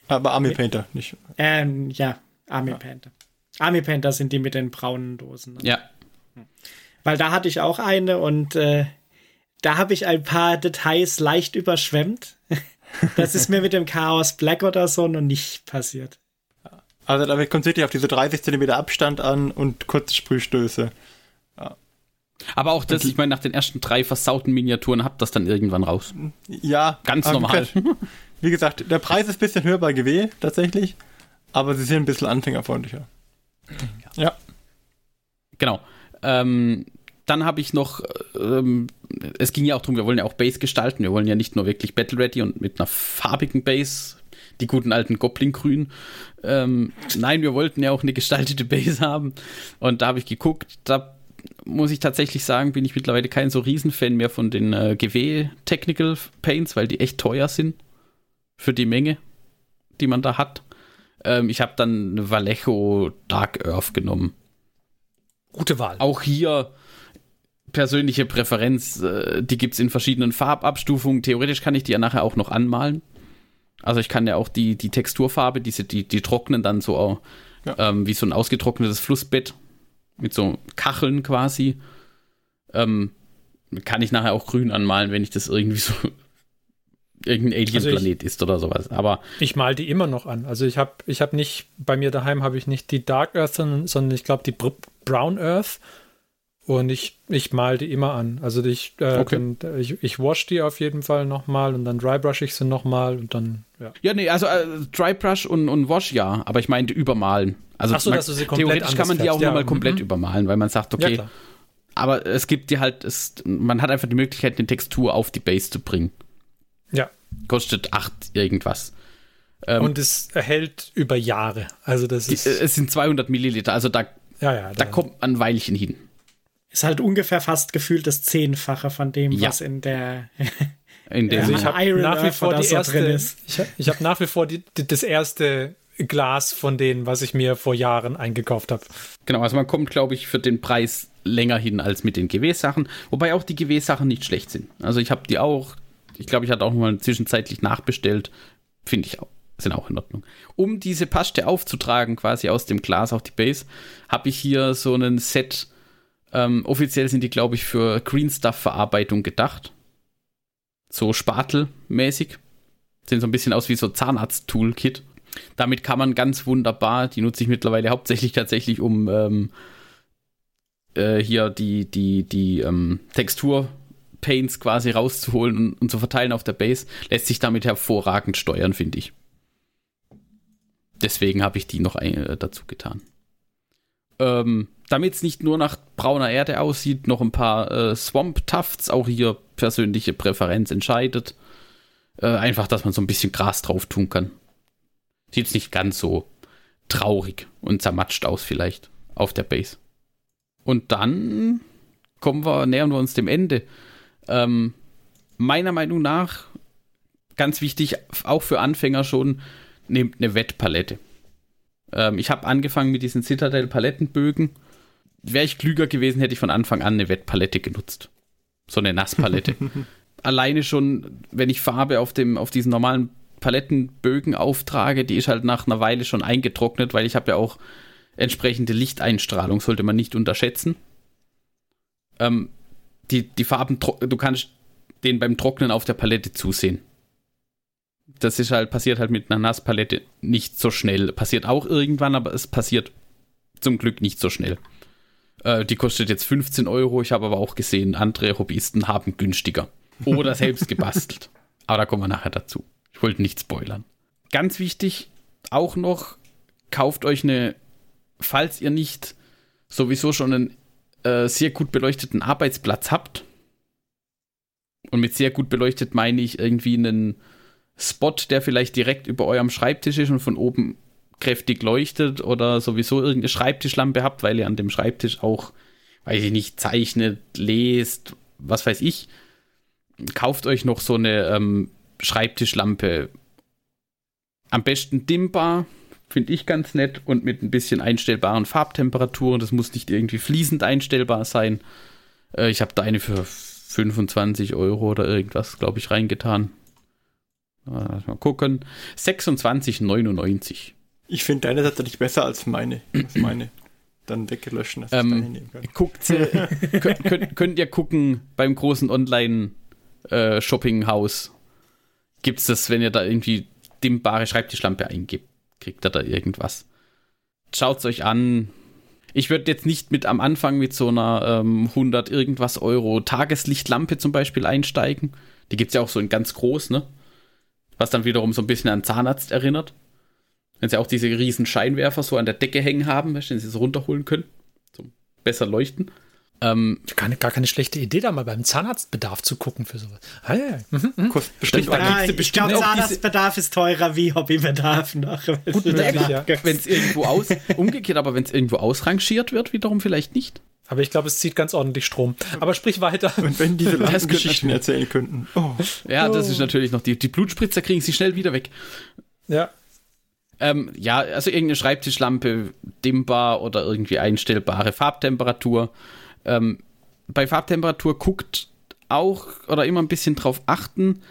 Aber Army Painter, nicht. Ähm, ja, Army ja. Painter. Army Painter sind die mit den braunen Dosen. Ne? Ja. Weil da hatte ich auch eine und äh, da habe ich ein paar Details leicht überschwemmt. das ist mir mit dem Chaos Black oder so noch nicht passiert. Also damit kommt wirklich auf diese 30 cm Abstand an und kurze Sprühstöße. Ja. Aber auch das, ich meine, nach den ersten drei versauten Miniaturen habt das dann irgendwann raus. Ja. Ganz normal. Wie gesagt, der Preis ist ein bisschen höher bei GW tatsächlich, aber sie sind ein bisschen anfängerfreundlicher. Ja. ja. Genau. Ähm, dann habe ich noch, ähm, es ging ja auch darum, wir wollen ja auch Base gestalten. Wir wollen ja nicht nur wirklich Battle Ready und mit einer farbigen Base, die guten alten Goblin-Grün. Ähm, nein, wir wollten ja auch eine gestaltete Base haben. Und da habe ich geguckt, da muss ich tatsächlich sagen, bin ich mittlerweile kein so Riesenfan mehr von den äh, GW Technical Paints, weil die echt teuer sind für die Menge, die man da hat. Ähm, ich habe dann eine Vallejo Dark Earth genommen. Gute Wahl. Auch hier persönliche Präferenz, äh, die gibt es in verschiedenen Farbabstufungen. Theoretisch kann ich die ja nachher auch noch anmalen. Also ich kann ja auch die, die Texturfarbe, diese, die, die trocknen dann so ja. ähm, wie so ein ausgetrocknetes Flussbett mit so Kacheln quasi. Ähm, kann ich nachher auch grün anmalen, wenn ich das irgendwie so irgendein Alien-Planet also ist oder sowas. Aber ich mal die immer noch an. Also ich habe ich hab nicht, bei mir daheim habe ich nicht die Dark Earth, sondern, sondern ich glaube die Brown Earth. Und ich, ich mal die immer an. Also ich, äh, okay. dann, ich, ich wash die auf jeden Fall nochmal und dann drybrush ich sie nochmal und dann, ja. Ja, nee, also äh, drybrush und, und wash ja, aber ich meinte übermalen. Also so, man, dass du sie komplett theoretisch kann man die auch ja. nochmal komplett mhm. übermalen, weil man sagt, okay, ja, aber es gibt die halt, es, man hat einfach die Möglichkeit, eine Textur auf die Base zu bringen. Ja. Kostet acht irgendwas. Ähm, und es erhält über Jahre. Also das ist. Die, es sind 200 Milliliter, also da, ja, ja, da, da kommt ein Weilchen hin. Ist halt ungefähr fast gefühlt das Zehnfache von dem, ja. was in der. in dem also ich habe nach wie vor die erste, ich habe hab nach wie vor die, die, das erste Glas von denen, was ich mir vor Jahren eingekauft habe. Genau, also man kommt, glaube ich, für den Preis länger hin als mit den GW-Sachen, wobei auch die GW-Sachen nicht schlecht sind. Also ich habe die auch ich glaube, ich hatte auch mal zwischenzeitlich nachbestellt. Finde ich auch. Sind auch in Ordnung. Um diese Paste aufzutragen, quasi aus dem Glas auf die Base, habe ich hier so ein Set. Ähm, offiziell sind die, glaube ich, für Green Stuff Verarbeitung gedacht. So spatelmäßig. Sehen so ein bisschen aus wie so Zahnarzt-Toolkit. Damit kann man ganz wunderbar, die nutze ich mittlerweile hauptsächlich tatsächlich, um ähm, äh, hier die, die, die ähm, Textur-Paints quasi rauszuholen und, und, zu verteilen auf der Base. Lässt sich damit hervorragend steuern, finde ich. Deswegen habe ich die noch ein, äh, dazu getan. Ähm, Damit es nicht nur nach brauner Erde aussieht, noch ein paar äh, Swamp Tufts, auch hier persönliche Präferenz entscheidet. Äh, einfach, dass man so ein bisschen Gras drauf tun kann. Sieht es nicht ganz so traurig und zermatscht aus, vielleicht, auf der Base. Und dann kommen wir, nähern wir uns dem Ende. Ähm, meiner Meinung nach, ganz wichtig, auch für Anfänger schon, nehmt eine Wettpalette. Ähm, ich habe angefangen mit diesen Citadel-Palettenbögen. Wäre ich klüger gewesen, hätte ich von Anfang an eine Wettpalette genutzt. So eine Nasspalette. Alleine schon, wenn ich Farbe auf, dem, auf diesen normalen Palettenbögen auftrage, die ist halt nach einer Weile schon eingetrocknet, weil ich habe ja auch entsprechende Lichteinstrahlung, sollte man nicht unterschätzen. Ähm, die, die Farben, du kannst den beim Trocknen auf der Palette zusehen. Das ist halt, passiert halt mit einer Nasspalette nicht so schnell. Passiert auch irgendwann, aber es passiert zum Glück nicht so schnell. Äh, die kostet jetzt 15 Euro. Ich habe aber auch gesehen, andere Hobbyisten haben günstiger. Oder selbst gebastelt. Aber da kommen wir nachher dazu. Ich wollte nicht spoilern. Ganz wichtig, auch noch, kauft euch eine, falls ihr nicht sowieso schon einen äh, sehr gut beleuchteten Arbeitsplatz habt. Und mit sehr gut beleuchtet meine ich irgendwie einen Spot, der vielleicht direkt über eurem Schreibtisch ist und von oben kräftig leuchtet oder sowieso irgendeine Schreibtischlampe habt, weil ihr an dem Schreibtisch auch, weiß ich nicht, zeichnet, lest, was weiß ich. Kauft euch noch so eine ähm, Schreibtischlampe. Am besten dimmbar, finde ich ganz nett und mit ein bisschen einstellbaren Farbtemperaturen. Das muss nicht irgendwie fließend einstellbar sein. Äh, ich habe da eine für 25 Euro oder irgendwas, glaube ich, reingetan. Mal gucken. 26,99. Ich finde deine tatsächlich besser als meine. Als meine dann weggelöscht. Ähm, guckt, äh, könnt, könnt, könnt, ihr gucken beim großen Online-Shopping-Haus. Äh, Gibt es das, wenn ihr da irgendwie dimmbare Schreibtischlampe eingibt? Kriegt ihr da irgendwas? Schaut es euch an. Ich würde jetzt nicht mit am Anfang mit so einer ähm, 100 irgendwas Euro Tageslichtlampe zum Beispiel einsteigen. Die gibt es ja auch so in ganz groß, ne? was dann wiederum so ein bisschen an Zahnarzt erinnert. Wenn sie auch diese riesen Scheinwerfer so an der Decke hängen haben, wenn sie es runterholen können, zum besser leuchten. Ähm, keine, gar keine schlechte Idee, da mal beim Zahnarztbedarf zu gucken für sowas. Ah, ja, ja. Mhm, mhm. Bestimmt, ja, ich glaube, Zahnarztbedarf ist teurer wie Hobbybedarf noch. Gut möglich, ja. Wenn es irgendwo aus, umgekehrt, aber wenn es irgendwo ausrangiert wird, wiederum vielleicht nicht. Aber ich glaube, es zieht ganz ordentlich Strom. Aber sprich weiter. Und wenn diese Geschichten erzählen könnten. Oh. Ja, das ist natürlich noch die, die Blutspritzer kriegen sie schnell wieder weg. Ja. Ähm, ja, also irgendeine Schreibtischlampe, dimmbar oder irgendwie einstellbare Farbtemperatur. Ähm, bei Farbtemperatur guckt auch oder immer ein bisschen drauf achten,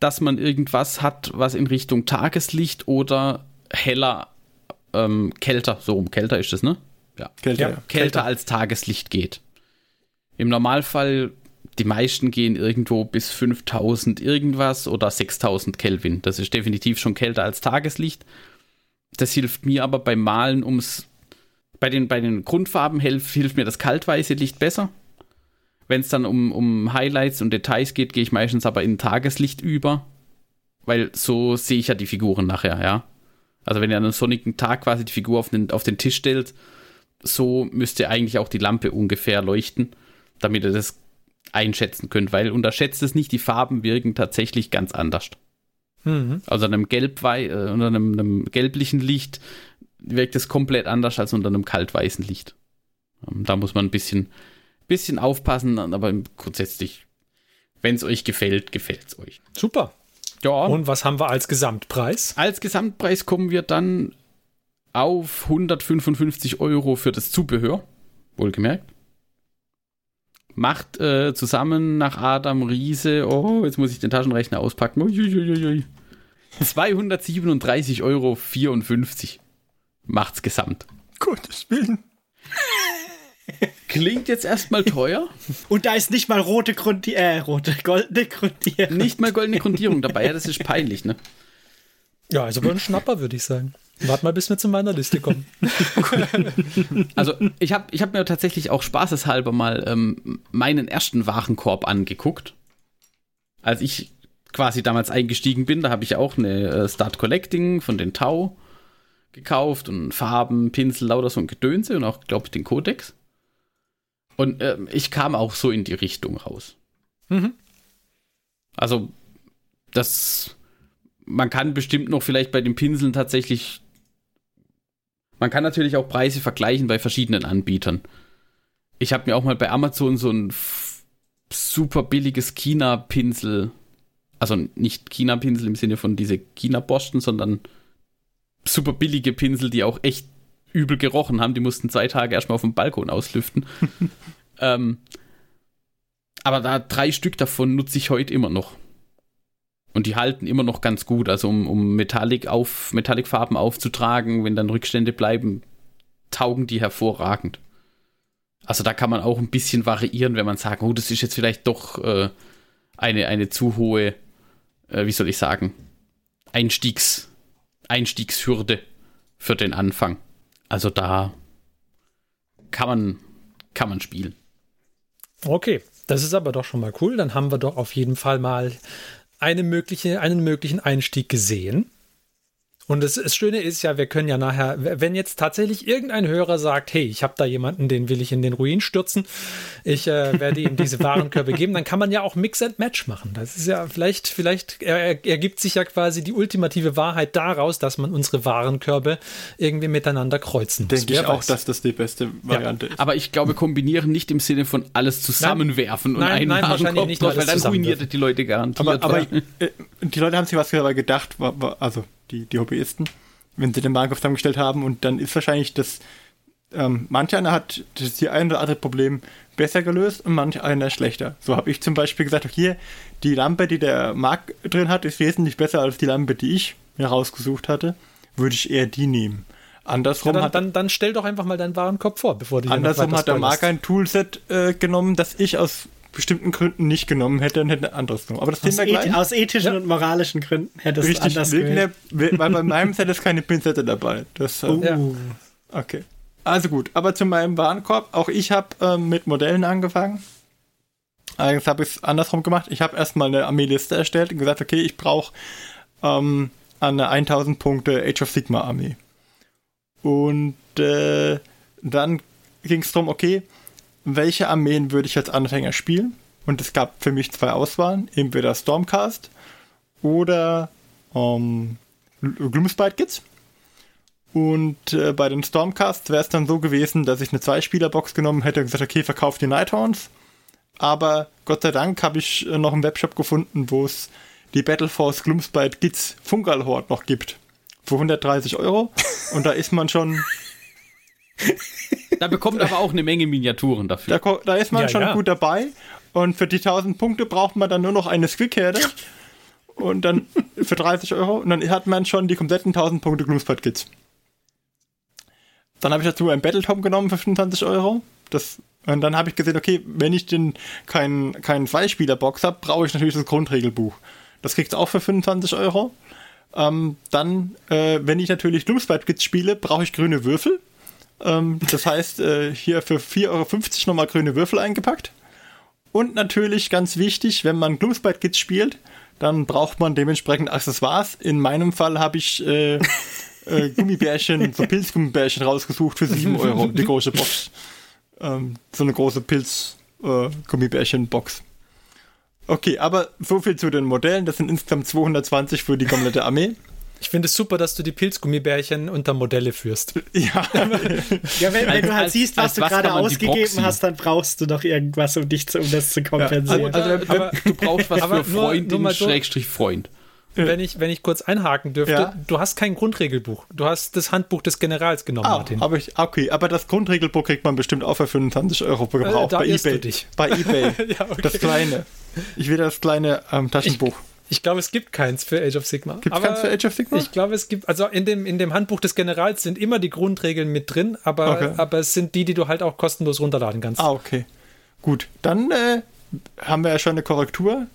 dass man irgendwas hat, was in Richtung Tageslicht oder heller, ähm, kälter, so rum, kälter ist es, ne? ja. Kälter, ja, kälter als Tageslicht geht. Im Normalfall, die meisten gehen irgendwo bis 5000 irgendwas oder 6000 Kelvin. Das ist definitiv schon kälter als Tageslicht. Das hilft mir aber beim Malen ums. Bei den, bei den Grundfarben hilft, hilft mir das kaltweiße Licht besser. Wenn es dann um, um Highlights und Details geht, gehe ich meistens aber in Tageslicht über. Weil so sehe ich ja die Figuren nachher, ja. Also wenn ihr an einem sonnigen Tag quasi die Figur auf den, auf den Tisch stellt, so müsste eigentlich auch die Lampe ungefähr leuchten, damit ihr das einschätzen könnt, weil unterschätzt es nicht, die Farben wirken tatsächlich ganz anders. Mhm. Also einem, Gelb äh, unter einem, einem, gelblichen Licht wirkt es komplett anders als unter einem kaltweißen Licht. Ähm, da muss man ein bisschen, bisschen aufpassen, aber grundsätzlich, wenn es euch gefällt, gefällt es euch. Super. Ja. Und was haben wir als Gesamtpreis? Als Gesamtpreis kommen wir dann auf 155 Euro für das Zubehör, wohlgemerkt. Macht äh, zusammen nach Adam Riese, oh, jetzt muss ich den Taschenrechner auspacken, Uiuiui. 237,54 Euro macht's gesamt. Gottes Willen. Klingt jetzt erstmal teuer. Und da ist nicht mal rote Grundierung, äh, rote, goldene Grundierung. Nicht mal goldene Grundierung dabei, ja, das ist peinlich, ne? Ja, also ein Schnapper, würde ich sagen. Warte mal, bis wir zu meiner Liste kommen. also, ich habe ich hab mir tatsächlich auch spaßeshalber mal ähm, meinen ersten Warenkorb angeguckt. Als ich quasi damals eingestiegen bin, da habe ich auch eine äh, Start Collecting von den Tau gekauft und Farben, Pinsel, lauter so ein Gedönse und auch, glaube ich, den Codex. Und äh, ich kam auch so in die Richtung raus. Mhm. Also, das. Man kann bestimmt noch vielleicht bei den Pinseln tatsächlich. Man kann natürlich auch Preise vergleichen bei verschiedenen Anbietern. Ich habe mir auch mal bei Amazon so ein super billiges China-Pinsel, also nicht China-Pinsel im Sinne von diese China-Borsten, sondern super billige Pinsel, die auch echt übel gerochen haben. Die mussten zwei Tage erstmal auf dem Balkon auslüften. ähm, aber da drei Stück davon nutze ich heute immer noch. Und die halten immer noch ganz gut. Also um, um Metallic auf, Metallic-Farben aufzutragen, wenn dann Rückstände bleiben, taugen die hervorragend. Also da kann man auch ein bisschen variieren, wenn man sagt, oh, das ist jetzt vielleicht doch äh, eine, eine zu hohe, äh, wie soll ich sagen, Einstiegs, Einstiegshürde für den Anfang. Also da kann man, kann man spielen. Okay, das ist aber doch schon mal cool. Dann haben wir doch auf jeden Fall mal eine mögliche, einen möglichen Einstieg gesehen. Und das, das, Schöne ist ja, wir können ja nachher, wenn jetzt tatsächlich irgendein Hörer sagt, hey, ich habe da jemanden, den will ich in den Ruin stürzen, ich äh, werde ihm diese Warenkörbe geben, dann kann man ja auch Mix and Match machen. Das ist ja vielleicht, vielleicht er, ergibt sich ja quasi die ultimative Wahrheit daraus, dass man unsere Warenkörbe irgendwie miteinander kreuzen muss. Denke ich auch, dass das die beste Variante ja. ist. Aber ich glaube, kombinieren nicht im Sinne von alles zusammenwerfen nein, und einen nein, wahrscheinlich nicht drauf, weil dann ruiniert die Leute garantiert. Aber, aber äh, die Leute haben sich was dabei gedacht, also die, die Hobbyisten, wenn sie den Warenkorb zusammengestellt haben. Und dann ist wahrscheinlich das, ähm, manch einer hat das die ein oder andere Problem besser gelöst und manch einer schlechter. So habe ich zum Beispiel gesagt, hier, die Lampe, die der Marc drin hat, ist wesentlich besser als die Lampe, die ich mir rausgesucht hatte. Würde ich eher die nehmen. Andersrum ja, dann, hat dann, dann stell doch einfach mal deinen Warenkorb vor, bevor du Andersrum hat der Marc ein Toolset äh, genommen, das ich aus bestimmten Gründen nicht genommen hätte und hätte anderes genommen. Aber das aus, eth aus ethischen ja. und moralischen Gründen hätte es anders gewählt. Weil bei meinem Set ist keine Pinzette dabei. Das, uh. ja. Okay. Also gut, aber zu meinem Warenkorb. Auch ich habe ähm, mit Modellen angefangen. Allerdings habe ich es andersrum gemacht. Ich habe erstmal eine Armeeliste erstellt und gesagt, okay, ich brauche ähm, eine 1000 Punkte Age of Sigma Armee. Und äh, dann ging es darum, okay, welche Armeen würde ich als Anfänger spielen? Und es gab für mich zwei Auswahlen, entweder Stormcast oder ähm, Gloomspite Kids. Und äh, bei den Stormcasts wäre es dann so gewesen, dass ich eine Zwei-Spieler-Box genommen hätte und gesagt, okay, verkauf die Nighthorns. Aber Gott sei Dank habe ich äh, noch einen Webshop gefunden, wo es die Battleforce Gloomspite Kids Fungal Horde noch gibt. Für 130 Euro. Und da ist man schon da bekommt aber auch eine Menge Miniaturen dafür. Da, da ist man ja, schon ja. gut dabei. Und für die 1000 Punkte braucht man dann nur noch eine Squickherde. Und dann für 30 Euro. Und dann hat man schon die kompletten 1000 Punkte Gloomspot Kids. Dann habe ich dazu ein Battletop genommen für 25 Euro. Das, und dann habe ich gesehen, okay, wenn ich den keinen kein Zweispieler-Box habe, brauche ich natürlich das Grundregelbuch. Das kriegst du auch für 25 Euro. Ähm, dann, äh, wenn ich natürlich Gloomspite Kids spiele, brauche ich grüne Würfel. Ähm, das heißt, äh, hier für 4,50 Euro nochmal grüne Würfel eingepackt. Und natürlich ganz wichtig, wenn man Gloomspite Kids spielt, dann braucht man dementsprechend Accessoires. In meinem Fall habe ich äh, äh, Gummibärchen, so Pilzgummibärchen rausgesucht für 7 Euro, die große Box. Ähm, so eine große Pilz-Gummibärchen-Box. Äh, okay, aber so viel zu den Modellen. Das sind insgesamt 220 für die komplette Armee. Ich finde es super, dass du die Pilzgummibärchen unter Modelle führst. Ja, ja wenn, wenn du halt siehst, was du gerade ausgegeben hast, dann brauchst du doch irgendwas, um dich zu, um das zu kompensieren. Ja, also, also, aber, du brauchst was aber für Freundin, Schrägstrich Freund. Wenn ich, wenn ich kurz einhaken dürfte, ja. du hast kein Grundregelbuch. Du hast das Handbuch des Generals genommen, ah, Martin. Aber ich, okay, aber das Grundregelbuch kriegt man bestimmt auch für 25 Euro gebraucht äh, bei eBay. dich. Bei eBay. ja, okay. Das kleine. Ich will das kleine ähm, Taschenbuch. Ich, Ich glaube, es gibt keins für Age of Sigma. Gibt es keins für Age of Sigma? Ich glaube, es gibt, also in dem, in dem Handbuch des Generals sind immer die Grundregeln mit drin, aber, okay. aber es sind die, die du halt auch kostenlos runterladen kannst. Ah, okay. Gut, dann äh, haben wir ja schon eine Korrektur.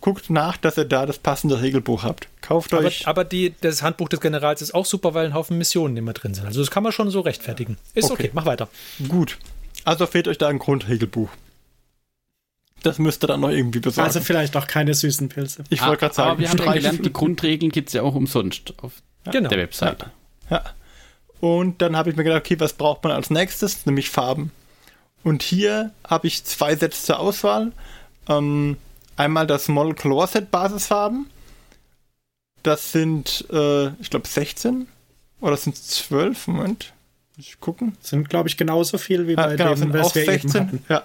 Guckt nach, dass ihr da das passende Regelbuch habt. Kauft aber, euch. Aber die, das Handbuch des Generals ist auch super, weil ein Haufen Missionen immer drin sind. Also das kann man schon so rechtfertigen. Ist okay, okay mach weiter. Gut. Also fehlt euch da ein Grundregelbuch. Das müsste dann noch irgendwie besorgen. Also vielleicht auch keine süßen Pilze. Ich wollte gerade sagen, aber wir haben ja gelernt, die Grundregeln gibt es ja auch umsonst auf genau. der Webseite. Ja. ja. Und dann habe ich mir gedacht, okay, was braucht man als nächstes? Nämlich Farben. Und hier habe ich zwei Sets zur Auswahl. Ähm, einmal das Model Color Set Basisfarben. Das sind, äh, ich glaube, 16 oder sind es 12? Moment, muss ich gucken. Sind, glaube ich, genauso viel wie bei ja, genau, dem, was wir 16. eben hatten. Ja,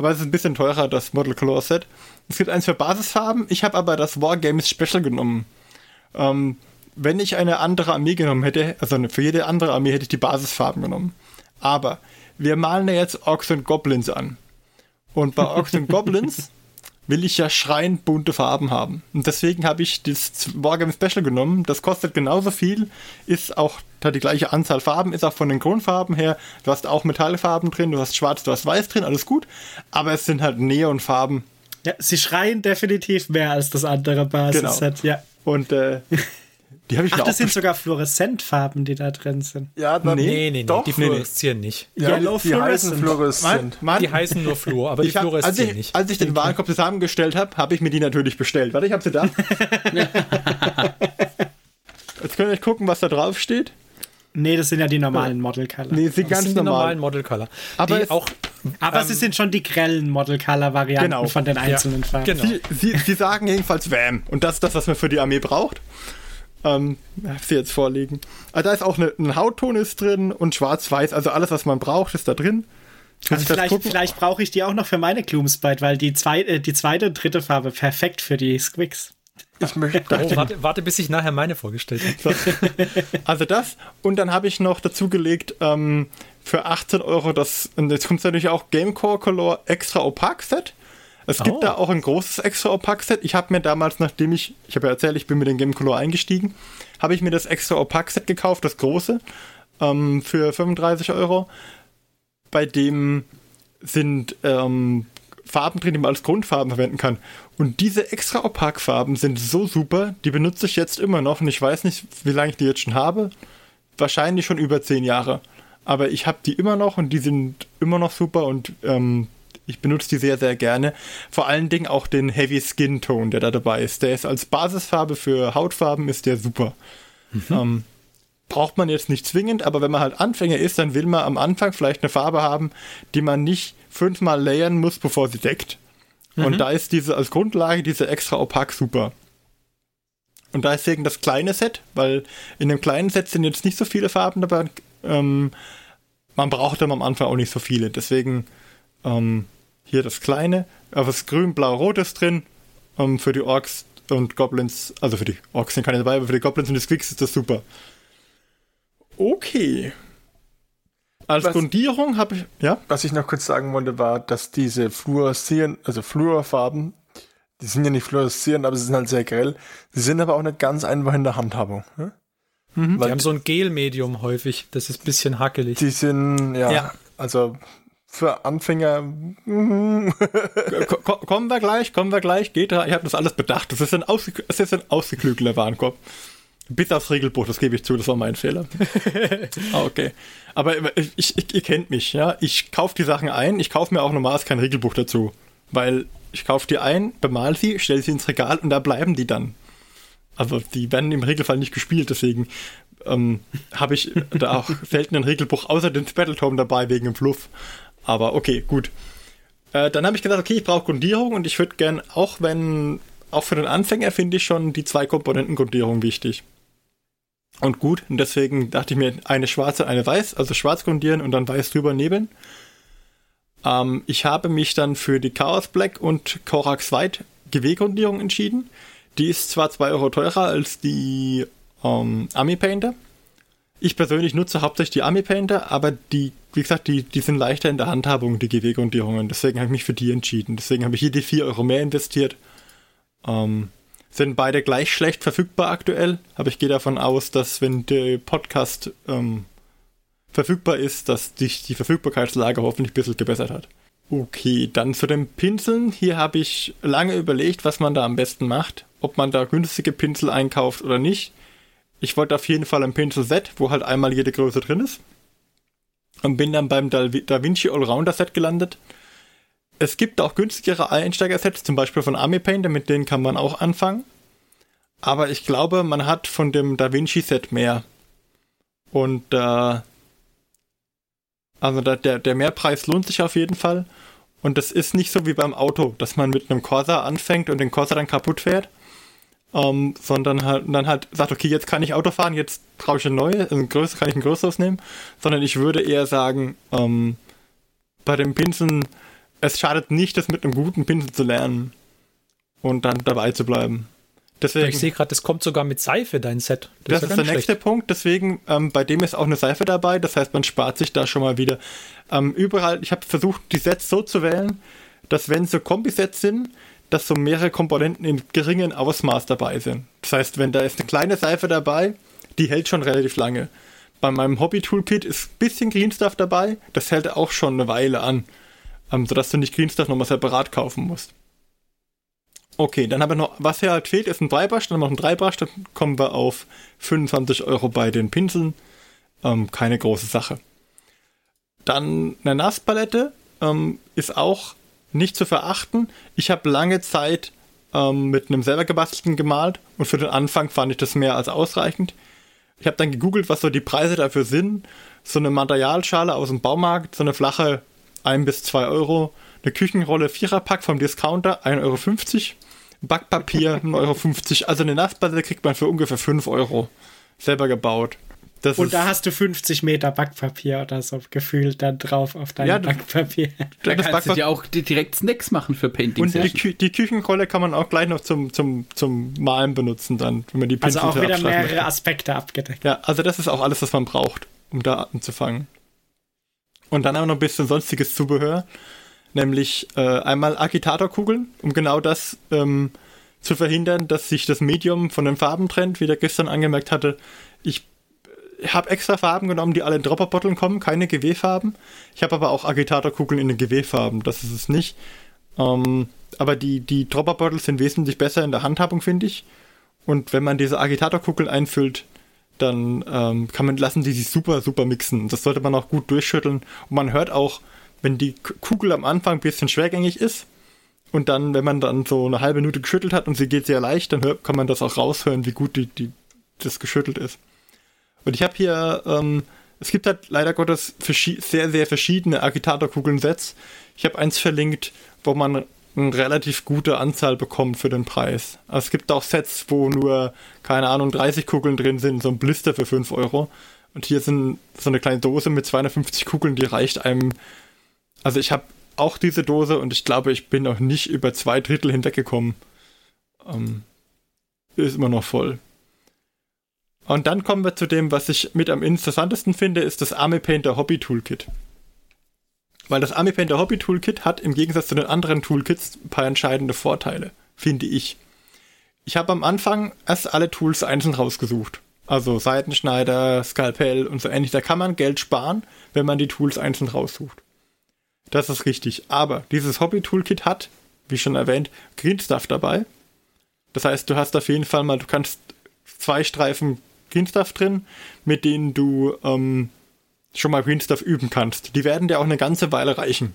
aber es ist ein bisschen teurer, das Model Color Set. Es gibt eins für Basisfarben. Ich habe aber das Wargames Special genommen. Ähm, wenn ich eine andere Armee genommen hätte, also für jede andere Armee hätte ich die Basisfarben genommen. Aber wir malen ja jetzt Orks und Goblins an. Und bei Orks und Goblins will ich ja schreiend bunte Farben haben. Und deswegen habe ich das Wargame Special genommen. Das kostet genauso viel, ist auch, hat die gleiche Anzahl Farben, ist auch von den Grundfarben her. Du hast auch Metallfarben drin, du hast schwarz, du hast weiß drin, alles gut. Aber es sind halt Neonfarben. Ja, sie schreien definitiv mehr als das andere Basis-Set, genau. ja. Und äh, Die habe ich Ach, das sind sogar Fluoreszentfarben, die da drin sind. Ja, dann, nee, nee, nee, doch, die fluoreszieren nicht. Ja, Yellow die, die heißen Fluoreszent. Mann, die heißen nur Fluor, aber die hab, fluoreszieren als ich, nicht. Als ich den Warenkorb zusammengestellt habe, habe ich mir die natürlich bestellt. Warte, ich habe sie da. Jetzt könnt ihr euch gucken, was da drauf steht. Nee, das sind ja die normalen Model Color. Nee, sie ganz sind normal. die normalen Model Color. Aber, auch, aber ähm, sie sind schon die grellen Model Color Varianten genau. von den einzelnen ja, Farben. Genau. Sie, sie, sie, sagen jedenfalls Wham. Und das ist das, was man für die Armee braucht. Ähm, hab sie jetzt vorliegen. Also da ist auch eine, ein Hautton ist drin und schwarz-weiß, also alles, was man braucht, ist da drin. Also vielleicht, vielleicht brauche ich die auch noch für meine Gloomspite, weil die, zwei, äh, die zweite und dritte Farbe perfekt für die Squicks. Ich möchte. Oh, warte, warte, bis ich nachher meine vorgestellt habe. Also das. Und dann habe ich noch dazugelegt ähm, für 18 Euro das, und jetzt kommt natürlich auch Gamecore Color Extra Opaque Set. Es gibt oh. da auch ein großes extra Opaque-Set. Ich habe mir damals, nachdem ich, ich habe ja erzählt, ich bin mit dem Game Color eingestiegen, habe ich mir das extra Opaque-Set gekauft, das große, ähm, für 35 Euro. Bei dem sind ähm, Farben drin, die man als Grundfarben verwenden kann. Und diese extra Opak-Farben sind so super, die benutze ich jetzt immer noch und ich weiß nicht, wie lange ich die jetzt schon habe. Wahrscheinlich schon über 10 Jahre. Aber ich habe die immer noch und die sind immer noch super und ähm, ich benutze die sehr, sehr gerne. Vor allen Dingen auch den Heavy Skin Tone, der da dabei ist. Der ist als Basisfarbe für Hautfarben ist der super. Mhm. Ähm, braucht man jetzt nicht zwingend, aber wenn man halt Anfänger ist, dann will man am Anfang vielleicht eine Farbe haben, die man nicht fünfmal layern muss, bevor sie deckt. Mhm. Und da ist diese als Grundlage diese extra opak super. Und da ist deswegen das kleine Set, weil in dem kleinen Set sind jetzt nicht so viele Farben dabei. Ähm, man braucht dann am Anfang auch nicht so viele. Deswegen ähm, hier das kleine, aber das grün, blau, rot ist drin. Ähm, für die Orks und Goblins, also für die Orks sind keine dabei, aber für die Goblins und die Squicks ist das super. Okay. Als was, Grundierung habe ich, ja? Was ich noch kurz sagen wollte, war, dass diese fluoreszieren, also Fluorfarben, die sind ja nicht fluoreszierend, aber sie sind halt sehr grell. Sie sind aber auch nicht ganz einfach in der Handhabung. Ne? Mhm. Die haben so ein Gel-Medium häufig, das ist ein bisschen hackelig. Die sind, ja, ja. also für Anfänger. kommen wir gleich, kommen wir gleich. Geht da. Ich habe das alles bedacht. Das ist ein, ausge das ist ein ausgeklügelter Warenkorb. Bis aufs Regelbuch, das gebe ich zu, das war mein Fehler. ah, okay. Aber ich, ich, ihr kennt mich, ja. Ich kaufe die Sachen ein, ich kaufe mir auch normalerweise kein Regelbuch dazu. Weil ich kaufe die ein, bemal sie, stelle sie ins Regal und da bleiben die dann. Also die werden im Regelfall nicht gespielt, deswegen ähm, habe ich da auch selten ein Regelbuch außer den Battletome dabei wegen dem Fluff. Aber okay, gut. Äh, dann habe ich gesagt, okay, ich brauche Grundierung und ich würde gern, auch wenn, auch für den Anfänger finde ich schon die zwei Komponenten Grundierung wichtig. Und gut, und deswegen dachte ich mir, eine schwarze, eine weiß, also schwarz grundieren und dann weiß drüber nebeln. Ähm, ich habe mich dann für die Chaos Black und Korax White GW-Grundierung entschieden. Die ist zwar 2 Euro teurer als die ähm, Army Painter. Ich persönlich nutze hauptsächlich die Army Painter, aber die wie gesagt, die, die sind leichter in der Handhabung, die GW-Grundierungen. Deswegen habe ich mich für die entschieden. Deswegen habe ich hier die 4 Euro mehr investiert. Ähm, Sind beide gleich schlecht verfügbar aktuell, aber ich gehe davon aus, dass wenn der Podcast ähm, verfügbar ist, dass sich die Verfügbarkeitslage hoffentlich ein bisschen gebessert hat. Okay, dann zu den Pinseln. Hier habe ich lange überlegt, was man da am besten macht. Ob man da günstige Pinsel einkauft oder nicht. Ich wollte auf jeden Fall ein Pinsel-Set, wo halt einmal jede Größe drin ist. Und bin dann beim Da Vinci Allrounder Set gelandet. Es gibt auch günstigere Einsteiger-Sets, zum Beispiel von Army Painter, mit denen kann man auch anfangen. Aber ich glaube, man hat von dem Da Vinci Set mehr. Und äh, also der, der Mehrpreis lohnt sich auf jeden Fall. Und das ist nicht so wie beim Auto, dass man mit einem Corsa anfängt und den Corsa dann kaputt fährt. Um, sondern halt, dann halt sagt, okay, jetzt kann ich Auto fahren, jetzt brauche ich ein neues, ein größeres, kann ich ein größeres nehmen. Sondern ich würde eher sagen, um, bei den Pinseln, es schadet nicht, das mit einem guten Pinsel zu lernen und dann dabei zu bleiben. Deswegen, ich sehe gerade, das kommt sogar mit Seife, dein Set. Das, das ist, ist der nächste Punkt. Deswegen, ähm, bei dem ist auch eine Seife dabei. Das heißt, man spart sich da schon mal wieder. Ähm, überall, ich habe versucht, die Sets so zu wählen, dass wenn so Kombisets sind, dass so mehrere Komponenten in geringen Ausmaß dabei sind. Das heißt, wenn da ist eine kleine Seife dabei, die hält schon relativ lange. Bei meinem Hobby-Toolkit ist ein bisschen Green Stuff dabei. Das hält auch schon eine Weile an. Ähm, sodass du nicht Green Stuff nochmal separat kaufen musst. Okay, dann haben wir noch, was hier halt fehlt, ist ein Dreibrash, dann noch ein Dreibrash, dann kommen wir auf 25 Euro bei den Pinseln. Ähm, keine große Sache. Dann eine Nasspalette ähm, ist auch nicht zu verachten. Ich habe lange Zeit ähm, mit einem selber gebastelten gemalt und für den Anfang fand ich das mehr als ausreichend. Ich habe dann gegoogelt, was so die Preise dafür sind. So eine Materialschale aus dem Baumarkt, so eine flache 1 bis 2 Euro. Eine Küchenrolle Viererpack vom Discounter 1,50 Euro. Backpapier 1,50 Euro. Also eine Nassplatte kriegt man für ungefähr 5 Euro selber gebaut. Das und da hast du 50 Meter Backpapier oder so gefühlt dann drauf auf deinem ja, Backpapier. Da kannst Backpapier. du dir auch direkt Snacks machen für Painting. Und die, Kü die, Küchenrolle kann man auch gleich noch zum, zum, zum Malen benutzen dann, wenn man die Pinsel Also auch wieder mehrere möchte. Aspekte abgedeckt. Ja, also das ist auch alles, was man braucht, um da anzufangen. Und dann haben wir noch ein bisschen sonstiges Zubehör nämlich äh, einmal Agitatorkugeln, um genau das ähm, zu verhindern, dass sich das Medium von den Farben trennt, wie der gestern angemerkt hatte. Ich habe extra Farben genommen, die alle in Dropperbotteln kommen, keine GW-Farben. Ich habe aber auch Agitatorkugeln in den GW-Farben, das ist es nicht. Ähm, aber die, die Dropperbottle sind wesentlich besser in der Handhabung, finde ich. Und wenn man diese Agitatorkugeln einfüllt, dann ähm, kann man lassen die sich super, super mixen. Das sollte man auch gut durchschütteln. Und man hört auch, wenn die Kugel am Anfang ein bisschen schwergängig ist und dann, wenn man dann so eine halbe Minute geschüttelt hat und sie geht sehr leicht, dann hört, kann man das auch raushören, wie gut die, die, das geschüttelt ist. Und ich habe hier, ähm, es gibt halt leider Gottes sehr, sehr verschiedene Agitatorkugeln-Sets. Ich habe eins verlinkt, wo man eine relativ gute Anzahl bekommt für den Preis. Also es gibt auch Sets, wo nur, keine Ahnung, 30 Kugeln drin sind, so ein Blister für 5 Euro. Und hier sind so eine kleine Dose mit 250 Kugeln, die reicht einem also ich habe auch diese Dose und ich glaube, ich bin noch nicht über zwei Drittel hinweggekommen. Ähm, ist immer noch voll. Und dann kommen wir zu dem, was ich mit am interessantesten finde, ist das Army Painter Hobby Toolkit. Weil das Army Painter Hobby Toolkit hat im Gegensatz zu den anderen Toolkits ein paar entscheidende Vorteile, finde ich. Ich habe am Anfang erst alle Tools einzeln rausgesucht. Also Seitenschneider, Skalpell und so ähnlich. Da kann man Geld sparen, wenn man die Tools einzeln raussucht. Das ist richtig. Aber dieses Hobby-Toolkit hat, wie schon erwähnt, Green Stuff dabei. Das heißt, du hast auf jeden Fall mal, du kannst zwei Streifen Green Stuff drin, mit denen du ähm, schon mal Green Stuff üben kannst. Die werden dir auch eine ganze Weile reichen.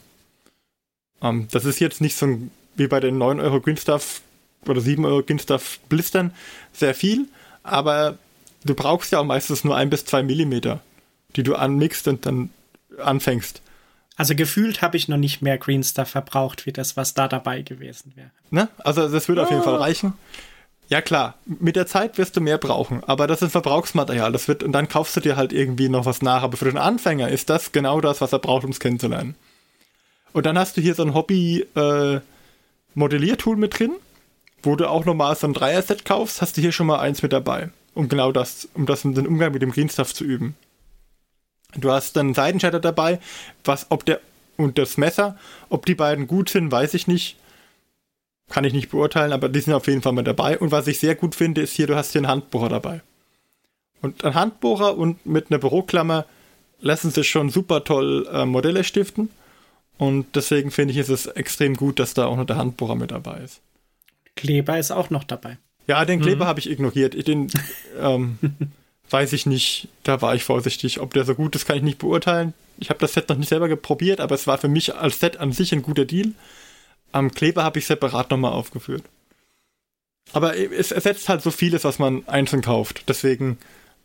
Ähm, das ist jetzt nicht so ein, wie bei den 9 Euro Green Stuff oder 7 Euro Green Stuff Blistern sehr viel, aber du brauchst ja auch meistens nur ein bis zwei Millimeter, die du anmixst und dann anfängst. Also gefühlt habe ich noch nicht mehr Green Stuff verbraucht, wie das, was da dabei gewesen wäre. Ne? Also das würde auf jeden Fall reichen. Ja klar, mit der Zeit wirst du mehr brauchen, aber das ist Verbrauchsmaterial. Das wird und dann kaufst du dir halt irgendwie noch was nach. Aber für den Anfänger ist das genau das, was er braucht, um es kennenzulernen. Und dann hast du hier so ein Hobby äh, Modelliertool mit drin, wo du auch nochmal so ein Dreier-Set kaufst, hast du hier schon mal eins mit dabei, um genau das, um das den Umgang mit dem Green Stuff zu üben. Du hast dann Seitenschalter dabei, was, ob der, und das Messer, ob die beiden gut sind, weiß ich nicht. Kann ich nicht beurteilen, aber die sind auf jeden Fall mit dabei. Und was ich sehr gut finde, ist hier, du hast hier einen Handbohrer dabei. Und ein Handbohrer und mit einer Büroklammer lassen sich schon super toll äh, Modelle stiften. Und deswegen finde ich, ist es extrem gut, dass da auch noch der Handbohrer mit dabei ist. Kleber ist auch noch dabei. Ja, den Kleber mhm. habe ich ignoriert. Den ähm, weiß ich nicht. Da war ich vorsichtig. Ob der so gut ist, kann ich nicht beurteilen. Ich habe das Set noch nicht selber probiert, aber es war für mich als Set an sich ein guter Deal. Am Kleber habe ich separat nochmal aufgeführt. Aber es ersetzt halt so vieles, was man einzeln kauft. Deswegen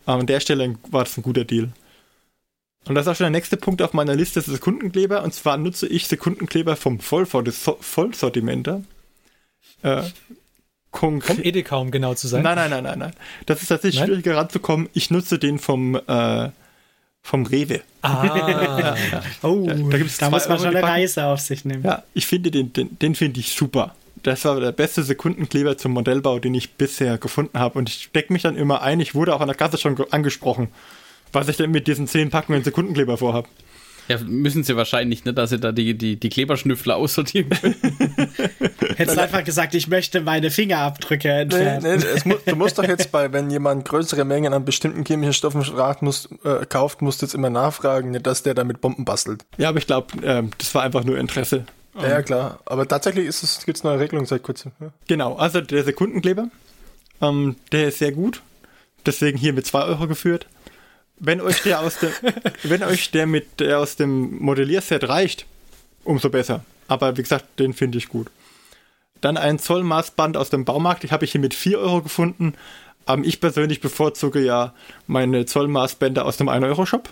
an der Stelle war das ein guter Deal. Und das ist auch schon der nächste Punkt auf meiner Liste, das ist Sekundenkleber. Und zwar nutze ich Sekundenkleber vom Vollsortimenter. Äh, vom Edeka, um genau zu sein. Nein, nein, nein, nein, nein. Das ist tatsächlich nein? schwieriger ranzukommen. Ich nutze den vom, äh, vom Rewe. Ah. oh, da, da, gibt's da muss man schon eine Reise auf sich nehmen. Ja, ich finde den, den, den finde ich super. Das war der beste Sekundenkleber zum Modellbau, den ich bisher gefunden habe. Und ich decke mich dann immer ein. Ich wurde auch an der Kasse schon angesprochen, was ich denn mit diesen zehn Packungen Sekundenkleber vorhabe. Ja, müssen sie wahrscheinlich, ne, dass sie da die, die, die Kleberschnüffler aussortieren können. Hättest du einfach gesagt, ich möchte meine Fingerabdrücke entfernen. Nee, nee, mu du musst doch jetzt bei, wenn jemand größere Mengen an bestimmten chemischen Stoffen musst, äh, kauft, musst du jetzt immer nachfragen, nicht, dass der damit Bomben bastelt. Ja, aber ich glaube, äh, das war einfach nur Interesse. Ja, ja, klar. Aber tatsächlich ist es, gibt es neue Regelungen seit kurzem. Ja. Genau, also der Sekundenkleber, ähm, der ist sehr gut. Deswegen hier mit 2 Euro geführt. Wenn euch der aus dem, wenn euch der mit der aus dem Modellierset reicht, umso besser. Aber wie gesagt, den finde ich gut. Dann ein Zollmaßband aus dem Baumarkt. Ich habe ich hier mit 4 Euro gefunden. Aber ich persönlich bevorzuge ja meine Zollmaßbänder aus dem 1-Euro-Shop.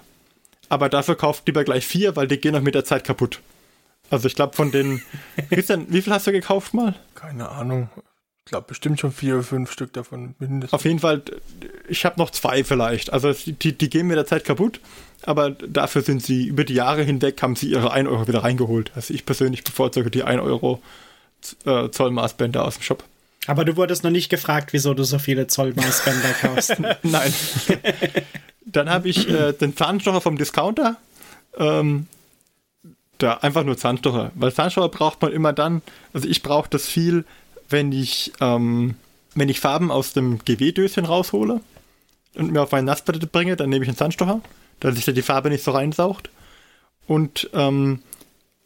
Aber dafür kauft lieber gleich vier, weil die gehen noch mit der Zeit kaputt. Also ich glaube von den. Christian, wie viel hast du gekauft mal? Keine Ahnung. Ich glaube bestimmt schon vier oder fünf Stück davon mindestens. Auf jeden Fall, ich habe noch zwei vielleicht. Also die, die gehen mit der Zeit kaputt, aber dafür sind sie über die Jahre hinweg, haben sie ihre 1 Euro wieder reingeholt. Also ich persönlich bevorzuge die 1 Euro äh, Zollmaßbänder aus dem Shop. Aber du wurdest noch nicht gefragt, wieso du so viele Zollmaßbänder kaufst. Nein. Dann habe ich äh, den Zahnstocher vom Discounter. Ähm, da einfach nur Zahnstocher. Weil Zahnstocher braucht man immer dann, also ich brauche das viel, wenn ich, ähm, wenn ich Farben aus dem GW-Döschen raushole und mir auf meine Nassplatte bringe, dann nehme ich einen Zahnstocher, dass sich da die Farbe nicht so reinsaugt. Und ähm,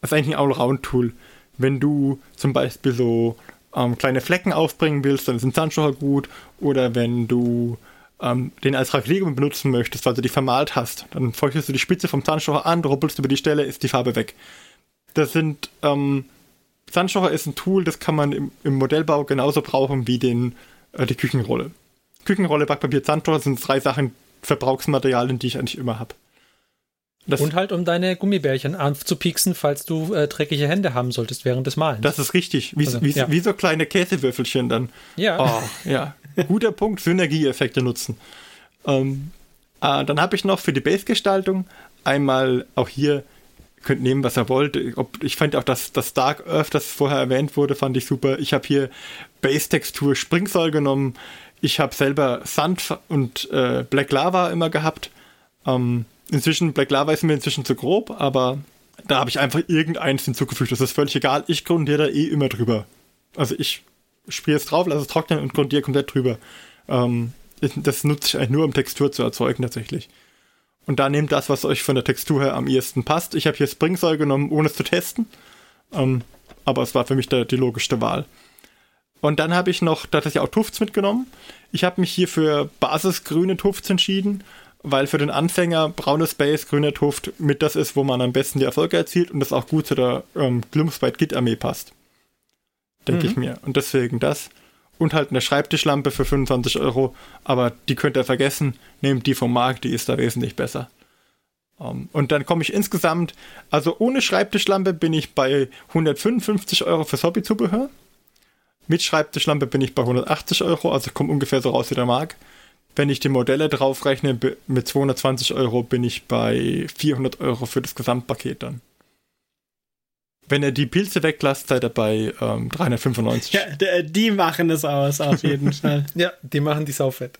das ist eigentlich ein Allround-Tool. Wenn du zum Beispiel so ähm, kleine Flecken aufbringen willst, dann ist ein Zahnstocher gut. Oder wenn du ähm, den als Raffinierung benutzen möchtest, weil du die vermalt hast, dann feuchtest du die Spitze vom Zahnstocher an, ruppelst über die Stelle, ist die Farbe weg. Das sind, ähm, Zahnstocher ist ein Tool, das kann man im, im Modellbau genauso brauchen wie den, äh, die Küchenrolle. Küchenrolle, Backpapier, Zahnstocher sind drei Sachen, Verbrauchsmaterialien, die ich eigentlich immer habe. und halt, um deine Gummibärchen anzupieksen, falls du äh, dreckige Hände haben solltest während des Malens. Das ist richtig. Wie, also, wie, ja. wie so kleine Käsewürfelchen dann. Ja. Oh, ja. Guter Punkt, Synergieeffekte nutzen. Ähm, äh, dann habe ich noch für die Base-Gestaltung einmal auch hier, könnt nehmen, was ihr wollt. Ob, ich fand auch das, das Dark Earth, das vorher erwähnt wurde, fand ich super. Ich habe hier Base-Textur Springsoll genommen. Ich habe selber Sand und äh, Black Lava immer gehabt. Ähm, inzwischen, Black Lava ist mir inzwischen zu grob, aber da habe ich einfach irgendeins hinzugefügt. Das ist völlig egal. Ich grundiere da eh immer drüber. Also ich spiele es drauf, lasse es trocknen und grundiere komplett drüber. Ähm, das nutze ich eigentlich nur, um Textur zu erzeugen tatsächlich. Und da nehmt das, was euch von der Textur her am ehesten passt. Ich habe hier Springsoll genommen, ohne es zu testen. Ähm, aber es war für mich der, die logischste Wahl. Und dann habe ich noch tatsächlich auch Tufts mitgenommen. Ich habe mich hier für basisgrüne Tufts entschieden, weil für den Anfänger braunes Base, grüner Tuft mit das ist, wo man am besten die Erfolge erzielt und das auch gut zu der ähm, Gloomspite Git Armee passt denke mhm. ich mir. Und deswegen das. Und halt eine Schreibtischlampe für 25 Euro, aber die könnt ihr vergessen. Nehmt die vom Markt, die ist da wesentlich besser. Um, ähm, und dann komme ich insgesamt, also ohne Schreibtischlampe bin ich bei 155 Euro fürs Hobbyzubehör. Mit Schreibtischlampe bin ich bei 180 Euro, also komme ungefähr so raus wie der Markt. Wenn ich die Modelle draufrechne, mit 220 Euro bin ich bei 400 Euro für das Gesamtpaket dann. Wenn er die Pilze weglasst, seid ihr bei ähm, 395. Ja, die machen es aus, auf jeden Fall. ja, die machen die saufett.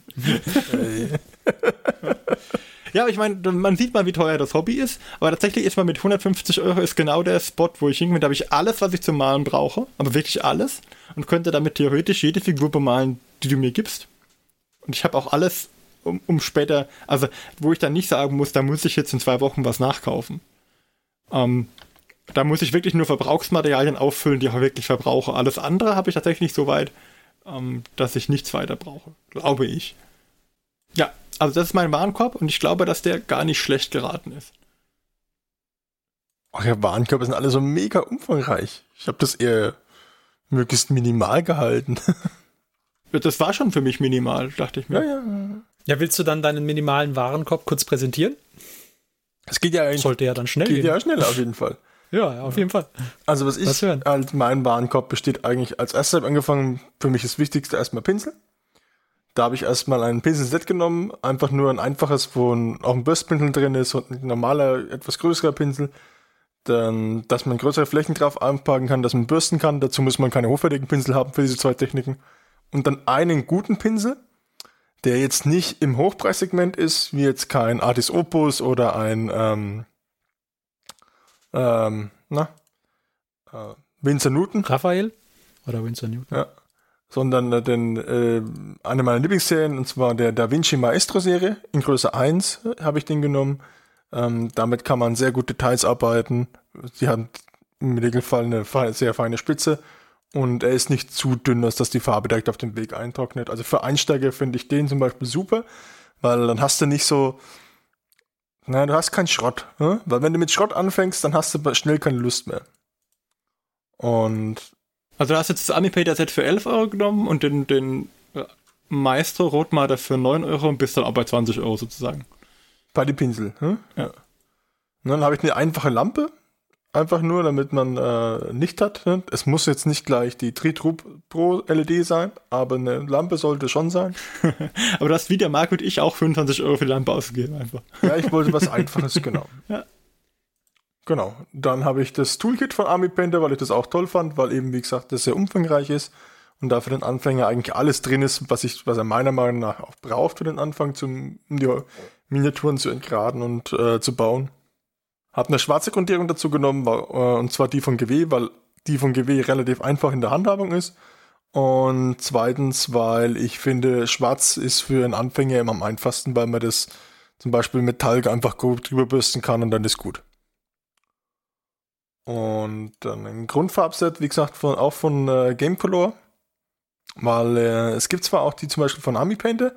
ja, aber ich meine, man sieht mal, wie teuer das Hobby ist. Aber tatsächlich ist man mit 150 Euro ist genau der Spot, wo ich hingehe. Da habe ich alles, was ich zum Malen brauche. Aber wirklich alles. und könnte damit theoretisch jede Figur bemalen, die du mir gibst. Und ich habe auch alles, um, um später, also wo ich dann nicht sagen muss, da muss ich jetzt in zwei Wochen was nachkaufen. Ähm, da muss ich wirklich nur Verbrauchsmaterialien auffüllen, die ich auch wirklich verbrauche. Alles andere habe ich tatsächlich so weit, ähm, dass ich nichts weiter brauche. Glaube ich. Ja, also das ist mein Warenkorb und ich glaube, dass der gar nicht schlecht geraten ist. Ach ja, Warenkörper sind alle so mega umfangreich. Ich habe das eher möglichst minimal gehalten. das war schon für mich minimal, dachte ich mir. Ja, ja. ja, willst du dann deinen minimalen Warenkorb kurz präsentieren? Es geht ja eigentlich. Sollte ja dann schnell geht gehen. ja schnell auf jeden Fall. Ja, auf jeden Fall. Also was ich, was halt mein Warenkorb besteht eigentlich als erstes angefangen, für mich das Wichtigste erstmal Pinsel. Da habe ich erstmal ein Pinselset genommen, einfach nur ein einfaches, wo auch ein Bürstpinsel drin ist und ein normaler, etwas größerer Pinsel dann, dass man größere Flächen drauf anpacken kann, dass man bürsten kann. Dazu muss man keine hochwertigen Pinsel haben für diese zwei Techniken. Und dann einen guten Pinsel, der jetzt nicht im Hochpreissegment ist, wie jetzt kein Artis Opus oder ein ähm, ähm, na, äh, Winsor Newton. Raphael oder Winsor Newton. Ja. Sondern äh, den, äh, eine meiner Lieblingsserien, und zwar der Da Vinci Maestro Serie, in Größe 1 habe ich den genommen. Ähm, damit kann man sehr gut Details arbeiten. Sie haben im Regelfall eine sehr feine Spitze und er ist nicht zu dünn, dass das die Farbe direkt auf dem Weg eintrocknet. Also für Einsteiger finde ich den zum Beispiel super, weil dann hast du nicht so, na, du hast keinen Schrott. Ne? Weil wenn du mit Schrott anfängst, dann hast du schnell keine Lust mehr. Und. Also du hast jetzt das Amipater-Set für 11 Euro genommen und den, den äh, Maestro Rotmater für 9 Euro und bist dann auch bei 20 Euro sozusagen. Bei den Pinsel. Hm? Ja. Und dann habe ich eine einfache Lampe. Einfach nur, damit man äh, nicht hat. Ne? Es muss jetzt nicht gleich die Tritrub Pro LED sein, aber eine Lampe sollte schon sein. aber du hast wie der Marc und ich auch 25 Euro für die Lampe ausgegeben einfach. ja, ich wollte was Einfaches, genau. Ja. Genau. Dann habe ich das Toolkit von Army Painter, weil ich das auch toll fand, weil eben, wie gesagt, das sehr umfangreich ist und da für den Anfänger eigentlich alles drin ist, was ich, was er meiner Meinung nach auch braucht für den Anfang, zum, um die Miniaturen zu entgraden und äh, zu bauen. Hab eine schwarze Grundierung dazu genommen, äh, und zwar die von GW, weil die von GW relativ einfach in der Handhabung ist. Und zweitens, weil ich finde, schwarz ist für einen Anfänger immer am einfachsten, weil man das zum Beispiel mit Talg einfach gut drüber bürsten kann und dann ist gut. Und dann ein Grundfarbset, wie gesagt, von, auch von äh, Gamecolor. Weil äh, es gibt zwar auch die zum Beispiel von Army Painter,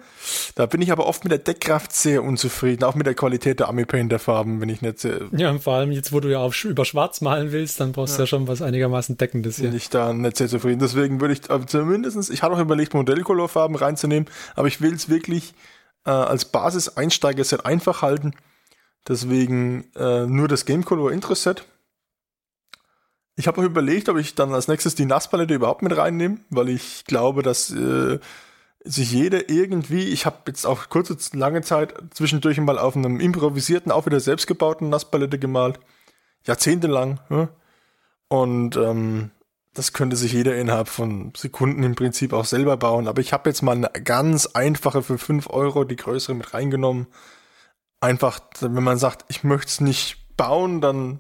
da bin ich aber oft mit der Deckkraft sehr unzufrieden, auch mit der Qualität der Army Painter Farben, wenn ich nicht sehr. Ja, und vor allem jetzt, wo du ja auf, über Schwarz malen willst, dann brauchst ja. du ja schon was einigermaßen Deckendes hier. Bin ich da nicht sehr zufrieden. Deswegen würde ich aber zumindestens, ich hatte auch überlegt, Modellcolorfarben reinzunehmen, aber ich will es wirklich äh, als Basis-Einsteiger sehr einfach halten. Deswegen äh, nur das Game Color Intro Set ich habe auch überlegt, ob ich dann als nächstes die Nasspalette überhaupt mit reinnehme, weil ich glaube, dass äh, sich jeder irgendwie, ich habe jetzt auch kurze, lange Zeit zwischendurch mal auf einem improvisierten, auch wieder selbstgebauten Nasspalette gemalt. Jahrzehntelang. Ja? Und ähm, das könnte sich jeder innerhalb von Sekunden im Prinzip auch selber bauen. Aber ich habe jetzt mal eine ganz einfache für 5 Euro, die größere mit reingenommen. Einfach, wenn man sagt, ich möchte es nicht bauen, dann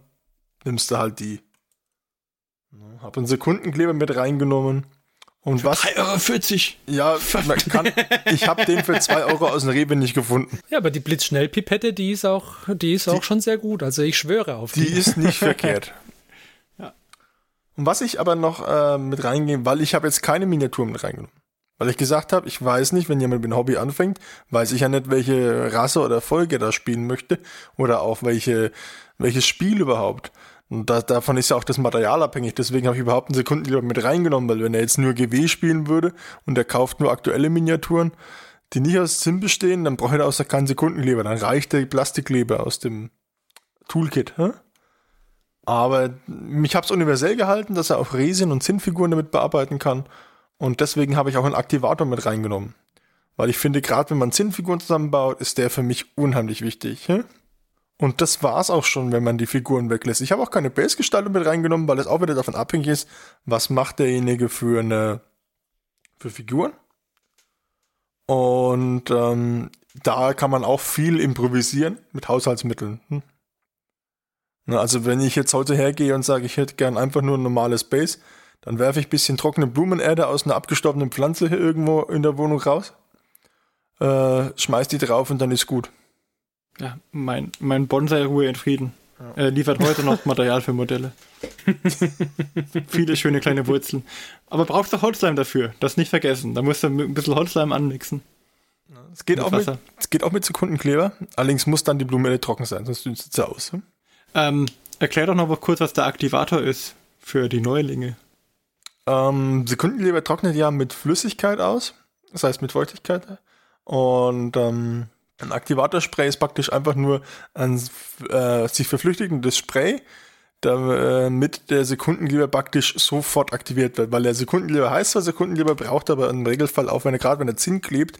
nimmst du halt die. Hab einen Sekundenkleber mit reingenommen. Und für was? 3,40 Euro. Ja, kann, ich habe den für 2 Euro aus dem Rewe nicht gefunden. Ja, aber die Blitzschnellpipette, die ist auch, die ist die, auch schon sehr gut. Also ich schwöre auf die. Die ist nicht verkehrt. Ja. Und was ich aber noch äh, mit reingehe, weil ich habe jetzt keine Miniaturen mit reingenommen. Weil ich gesagt habe, ich weiß nicht, wenn jemand mit dem Hobby anfängt, weiß ich ja nicht, welche Rasse oder Folge da spielen möchte oder auch welche, welches Spiel überhaupt. Und da, davon ist ja auch das Material abhängig. Deswegen habe ich überhaupt einen Sekundenkleber mit reingenommen, weil wenn er jetzt nur GW spielen würde und er kauft nur aktuelle Miniaturen, die nicht aus Zinn bestehen, dann braucht er auch keinen Sekundenkleber. Dann reicht der Plastikkleber aus dem Toolkit. Hä? Aber ich habe es universell gehalten, dass er auch Resin- und Zinnfiguren damit bearbeiten kann. Und deswegen habe ich auch einen Aktivator mit reingenommen. Weil ich finde, gerade wenn man Zinnfiguren zusammenbaut, ist der für mich unheimlich wichtig. Hä? Und das war's auch schon, wenn man die Figuren weglässt. Ich habe auch keine Base-Gestaltung mit reingenommen, weil es auch wieder davon abhängig ist, was macht derjenige für eine für Figuren. Und ähm, da kann man auch viel improvisieren mit Haushaltsmitteln. Hm? Also wenn ich jetzt heute hergehe und sage, ich hätte gern einfach nur ein normales Base, Dann werfe ich ein bisschen trockene Blumenerde aus einer abgestorbenen Pflanze hier irgendwo in der Wohnung raus. Äh, schmeiß die drauf und dann ist gut. Ja, mein, mein Bonsai Ruhe in Frieden. Ja. Er liefert heute noch Material für Modelle. Viele schöne kleine Wurzeln. Aber brauchst du Holzleim dafür. Das nicht vergessen. Da musst du ein bisschen Holzleim anmixen. Es geht, auch mit, es geht auch mit Sekundenkleber. Allerdings muss dann die Blume trocken sein, sonst dünstet sie aus. Hm? Ähm, erklär doch noch mal kurz, was der Aktivator ist für die Neulinge. Ähm, Sekundenkleber trocknet ja mit Flüssigkeit aus, das heißt mit Feuchtigkeit. Und ähm, ein Aktivatorspray ist praktisch einfach nur ein äh, sich verflüchtigendes Spray, damit äh, der Sekundenkleber praktisch sofort aktiviert wird, weil der Sekundenkleber heißt zwar Sekundenkleber, braucht aber im Regelfall auch, wenn er gerade wenn er Zinn klebt,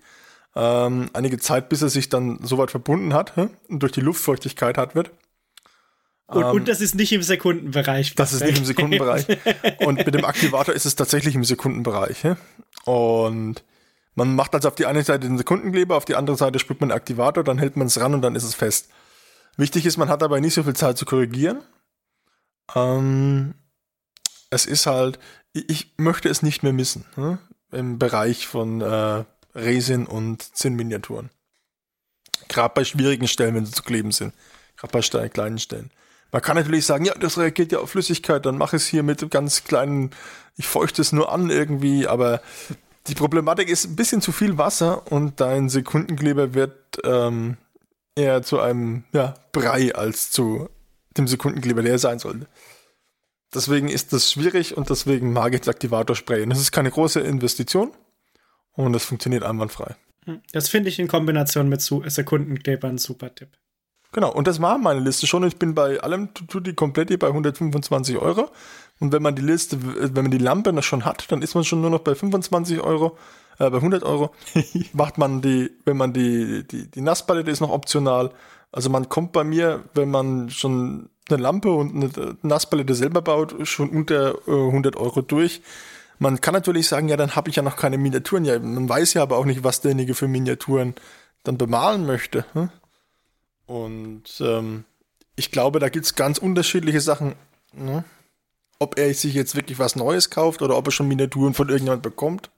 ähm, einige Zeit, bis er sich dann soweit verbunden hat hm? und durch die Luftfeuchtigkeit hat wird. Und, ähm, und das ist nicht im Sekundenbereich. Das ist nicht im Sekundenbereich. und mit dem Aktivator ist es tatsächlich im Sekundenbereich. Hm? Und man macht also auf die eine Seite den Sekundenkleber, auf die andere Seite sprüht man Aktivator, dann hält man es ran und dann ist es fest. Wichtig ist, man hat dabei nicht so viel Zeit zu korrigieren. Ähm, es ist halt, ich möchte es nicht mehr missen hm? im Bereich von äh, Resin und Zinnminiaturen. Gerade bei schwierigen Stellen, wenn sie zu kleben sind. Gerade bei kleinen Stellen. Man kann natürlich sagen, ja, das reagiert ja auf Flüssigkeit, dann mache ich es hier mit ganz kleinen, ich feuchte es nur an irgendwie, aber die Problematik ist ein bisschen zu viel Wasser und dein Sekundenkleber wird ähm, eher zu einem ja, Brei als zu dem Sekundenkleber, der er sein sollte. Deswegen ist das schwierig und deswegen mag ich das Aktivator-Spray. Und das ist keine große Investition und das funktioniert einwandfrei. Hm, das finde ich in Kombination mit Sekundenklebern ein super Tipp. Genau, und das war meine Liste schon. Ich bin bei allem Tutti komplett bei 125 Euro. Und wenn man die Liste, wenn man die Lampe noch schon hat, dann ist man schon nur noch bei 25 Euro, äh, bei 100 Euro. Macht man die, wenn man die, die, die Nasspalette ist noch optional. Also man kommt bei mir, wenn man schon eine Lampe und eine Nasspalette selber baut, schon unter äh, 100 Euro durch. Man kann natürlich sagen, ja, dann habe ich ja noch keine Miniaturen. Ja, man weiß ja aber auch nicht, was derjenige für Miniaturen dann bemalen möchte. Hm? Und ähm, ich glaube, da gibt es ganz unterschiedliche Sachen. Ne? Ob er sich jetzt wirklich was Neues kauft oder ob er schon Miniaturen von irgendjemand bekommt.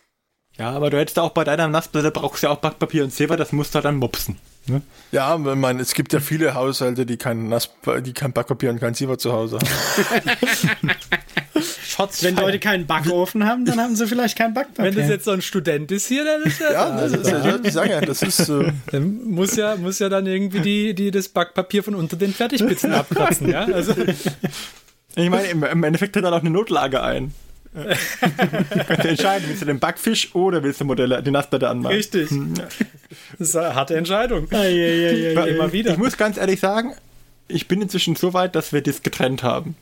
Ja, aber du hättest auch bei deiner Nassplatte brauchst du ja auch Backpapier und Silber, das musst du dann mopsen. Ne? Ja, ich meine, es gibt ja viele Haushalte, die kein, Nass, die kein Backpapier und kein Silber zu Hause haben. Schatz, Wenn Leute keinen Backofen haben, dann haben sie vielleicht kein Backpapier. Wenn das jetzt so ein Student ist hier, dann ist ja. ja, das ist ja, ich sage ja, das ist. Äh dann muss ja, muss ja dann irgendwie die, die das Backpapier von unter den Fertigpizzen abkratzen, ja? Also. Ich meine, im Endeffekt hat er auch eine Notlage ein. du kannst entscheiden, willst du den Backfisch oder willst du Modelle, die Nassplatte anmachen? Richtig. Hm, das ist eine harte Entscheidung. Ja, ja, ja, Immer wieder. Ich muss ganz ehrlich sagen, ich bin inzwischen so weit, dass wir das getrennt haben.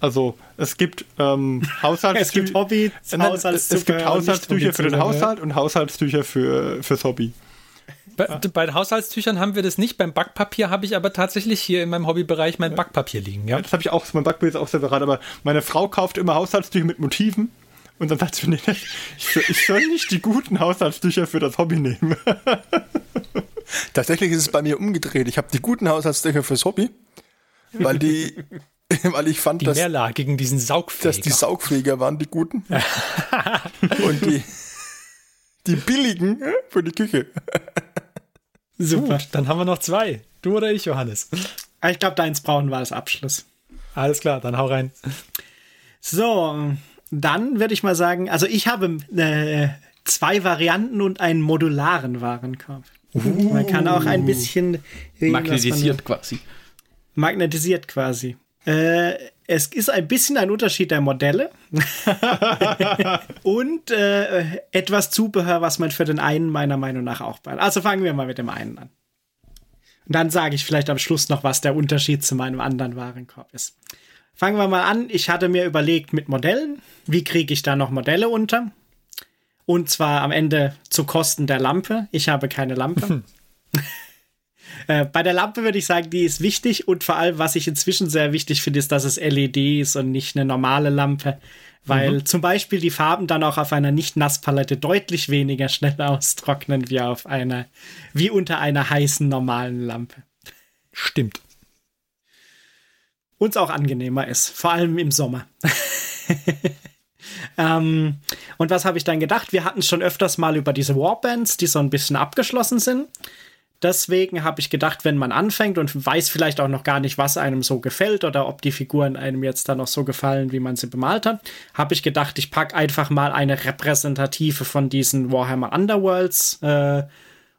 Also es gibt ähm, Haushaltstücher. es gibt Hobby, äh, Haushaltstücher, es gibt Haushaltstücher für den Haushalt und Haushaltstücher für fürs Hobby. Bei, bei Haushaltstüchern haben wir das nicht. Beim Backpapier habe ich aber tatsächlich hier in meinem Hobbybereich mein Backpapier liegen. Ja, das habe ich auch. Mein Backpapier ist auch separat. Aber meine Frau kauft immer Haushaltstücher mit Motiven. Und dann sagt sie mir, ich, ich soll nicht die guten Haushaltstücher für das Hobby nehmen. Tatsächlich ist es bei mir umgedreht. Ich habe die guten Haushaltstücher fürs Hobby, weil die, weil ich fand, die dass, mehrlagigen, diesen Saugfeger. dass die Saugfeger waren die guten und die, die billigen für die Küche. Super. Gut, dann haben wir noch zwei. Du oder ich, Johannes? Ich glaube, deins brauchen wir als Abschluss. Alles klar, dann hau rein. So, dann würde ich mal sagen, also ich habe äh, zwei Varianten und einen modularen Warenkorb. Uh, man kann auch ein bisschen magnetisiert quasi. Magnetisiert quasi. Äh, es ist ein bisschen ein Unterschied der Modelle und äh, etwas Zubehör, was man für den einen meiner Meinung nach auch braucht. Also fangen wir mal mit dem einen an. Und dann sage ich vielleicht am Schluss noch, was der Unterschied zu meinem anderen Warenkorb ist. Fangen wir mal an. Ich hatte mir überlegt mit Modellen, wie kriege ich da noch Modelle unter? Und zwar am Ende zu Kosten der Lampe. Ich habe keine Lampe. Äh, bei der Lampe würde ich sagen, die ist wichtig und vor allem, was ich inzwischen sehr wichtig finde, ist, dass es LED ist und nicht eine normale Lampe. Weil mhm. zum Beispiel die Farben dann auch auf einer Nicht-Nasspalette deutlich weniger schnell austrocknen wie auf einer, wie unter einer heißen normalen Lampe. Stimmt. Uns auch angenehmer ist, vor allem im Sommer. ähm, und was habe ich dann gedacht? Wir hatten schon öfters mal über diese Warbands, die so ein bisschen abgeschlossen sind. Deswegen habe ich gedacht, wenn man anfängt und weiß vielleicht auch noch gar nicht, was einem so gefällt oder ob die Figuren einem jetzt dann noch so gefallen, wie man sie bemalt hat, habe ich gedacht, ich packe einfach mal eine repräsentative von diesen Warhammer Underworlds äh,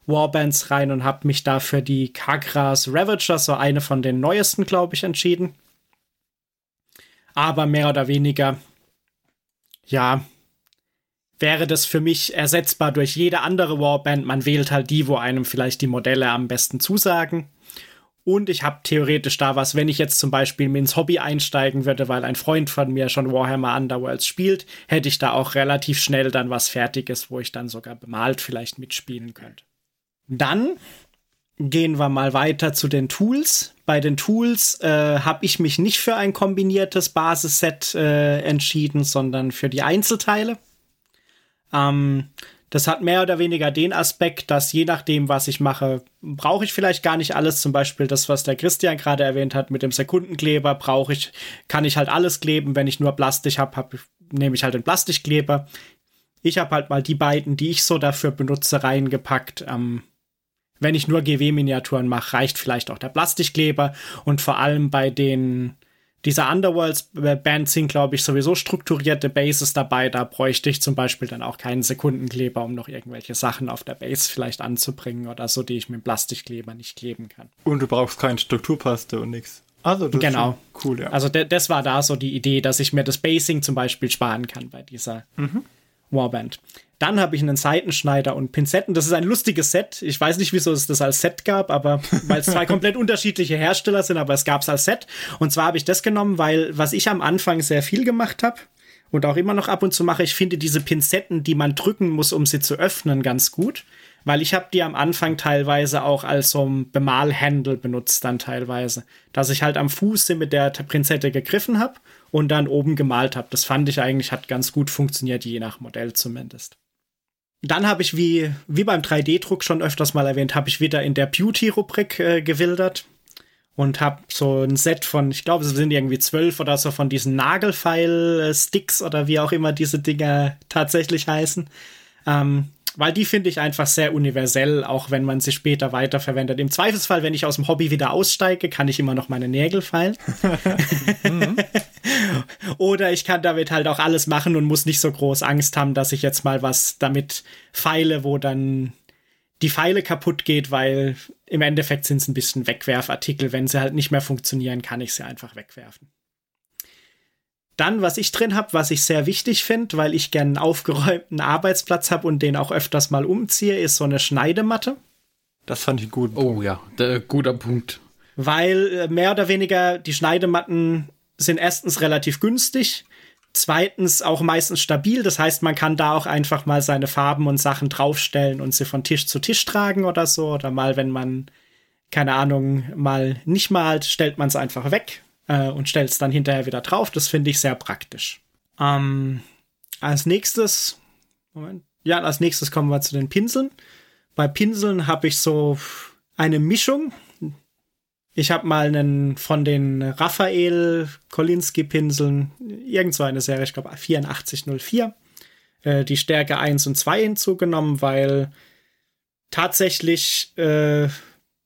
Warbands rein und habe mich da für die Kagras Ravager, so eine von den neuesten, glaube ich, entschieden. Aber mehr oder weniger, ja, wäre das für mich ersetzbar durch jede andere Warband. Man wählt halt die, wo einem vielleicht die Modelle am besten zusagen. Und ich habe theoretisch da was, wenn ich jetzt zum Beispiel ins Hobby einsteigen würde, weil ein Freund von mir schon Warhammer Underworlds spielt, hätte ich da auch relativ schnell dann was Fertiges, wo ich dann sogar bemalt vielleicht mitspielen könnte. Dann gehen wir mal weiter zu den Tools. Bei den Tools äh, habe ich mich nicht für ein kombiniertes Basisset äh, entschieden, sondern für die Einzelteile. Ähm, das hat mehr oder weniger den Aspekt, dass je nachdem, was ich mache, brauche ich vielleicht gar nicht alles. Zum Beispiel das, was der Christian gerade erwähnt hat mit dem Sekundenkleber, brauche ich, kann ich halt alles kleben. Wenn ich nur Plastik habe, hab, nehme ich halt den Plastikkleber. Ich habe halt mal die beiden, die ich so dafür benutze, reingepackt. Ähm, wenn ich nur GW-Miniaturen mache, reicht vielleicht auch der Plastikkleber. Und vor allem bei den dieser Underworlds-Band sind, glaube ich, sowieso strukturierte Bases dabei. Da bräuchte ich zum Beispiel dann auch keinen Sekundenkleber, um noch irgendwelche Sachen auf der Base vielleicht anzubringen oder so, die ich mit Plastikkleber nicht kleben kann. Und du brauchst keine Strukturpaste und nichts. Also, das genau. ist cool, ja. Also, das war da so die Idee, dass ich mir das Basing zum Beispiel sparen kann bei dieser mhm. Warband. Dann habe ich einen Seitenschneider und Pinzetten. Das ist ein lustiges Set. Ich weiß nicht, wieso es das als Set gab, aber weil es zwei komplett unterschiedliche Hersteller sind, aber es gab es als Set. Und zwar habe ich das genommen, weil was ich am Anfang sehr viel gemacht habe und auch immer noch ab und zu mache, ich finde diese Pinzetten, die man drücken muss, um sie zu öffnen, ganz gut. Weil ich habe die am Anfang teilweise auch als so ein Bemalhandle benutzt, dann teilweise. Dass ich halt am Fuße mit der Pinzette gegriffen habe und dann oben gemalt habe. Das fand ich eigentlich hat ganz gut funktioniert, je nach Modell zumindest. Dann habe ich, wie, wie beim 3D-Druck schon öfters mal erwähnt, habe ich wieder in der Beauty-Rubrik äh, gewildert und habe so ein Set von, ich glaube, es sind irgendwie zwölf oder so von diesen Nagelfeil-Sticks oder wie auch immer diese Dinger tatsächlich heißen. Ähm, weil die finde ich einfach sehr universell, auch wenn man sie später weiterverwendet. Im Zweifelsfall, wenn ich aus dem Hobby wieder aussteige, kann ich immer noch meine Nägel feilen. Oder ich kann damit halt auch alles machen und muss nicht so groß Angst haben, dass ich jetzt mal was damit feile, wo dann die Pfeile kaputt geht, weil im Endeffekt sind es ein bisschen Wegwerfartikel. Wenn sie halt nicht mehr funktionieren, kann ich sie einfach wegwerfen. Dann, was ich drin habe, was ich sehr wichtig finde, weil ich gerne einen aufgeräumten Arbeitsplatz habe und den auch öfters mal umziehe, ist so eine Schneidematte. Das fand ich gut. Oh ja, der, guter Punkt. Weil äh, mehr oder weniger die Schneidematten sind erstens relativ günstig, zweitens auch meistens stabil. Das heißt, man kann da auch einfach mal seine Farben und Sachen draufstellen und sie von Tisch zu Tisch tragen oder so. Oder mal, wenn man, keine Ahnung, mal nicht malt, stellt man es einfach weg äh, und stellt es dann hinterher wieder drauf. Das finde ich sehr praktisch. Ähm, als nächstes, Moment, ja, als nächstes kommen wir zu den Pinseln. Bei Pinseln habe ich so eine Mischung. Ich habe mal einen von den Raphael Kolinski Pinseln, irgend so eine Serie, ich glaube 8404, äh, die Stärke 1 und 2 hinzugenommen, weil tatsächlich äh,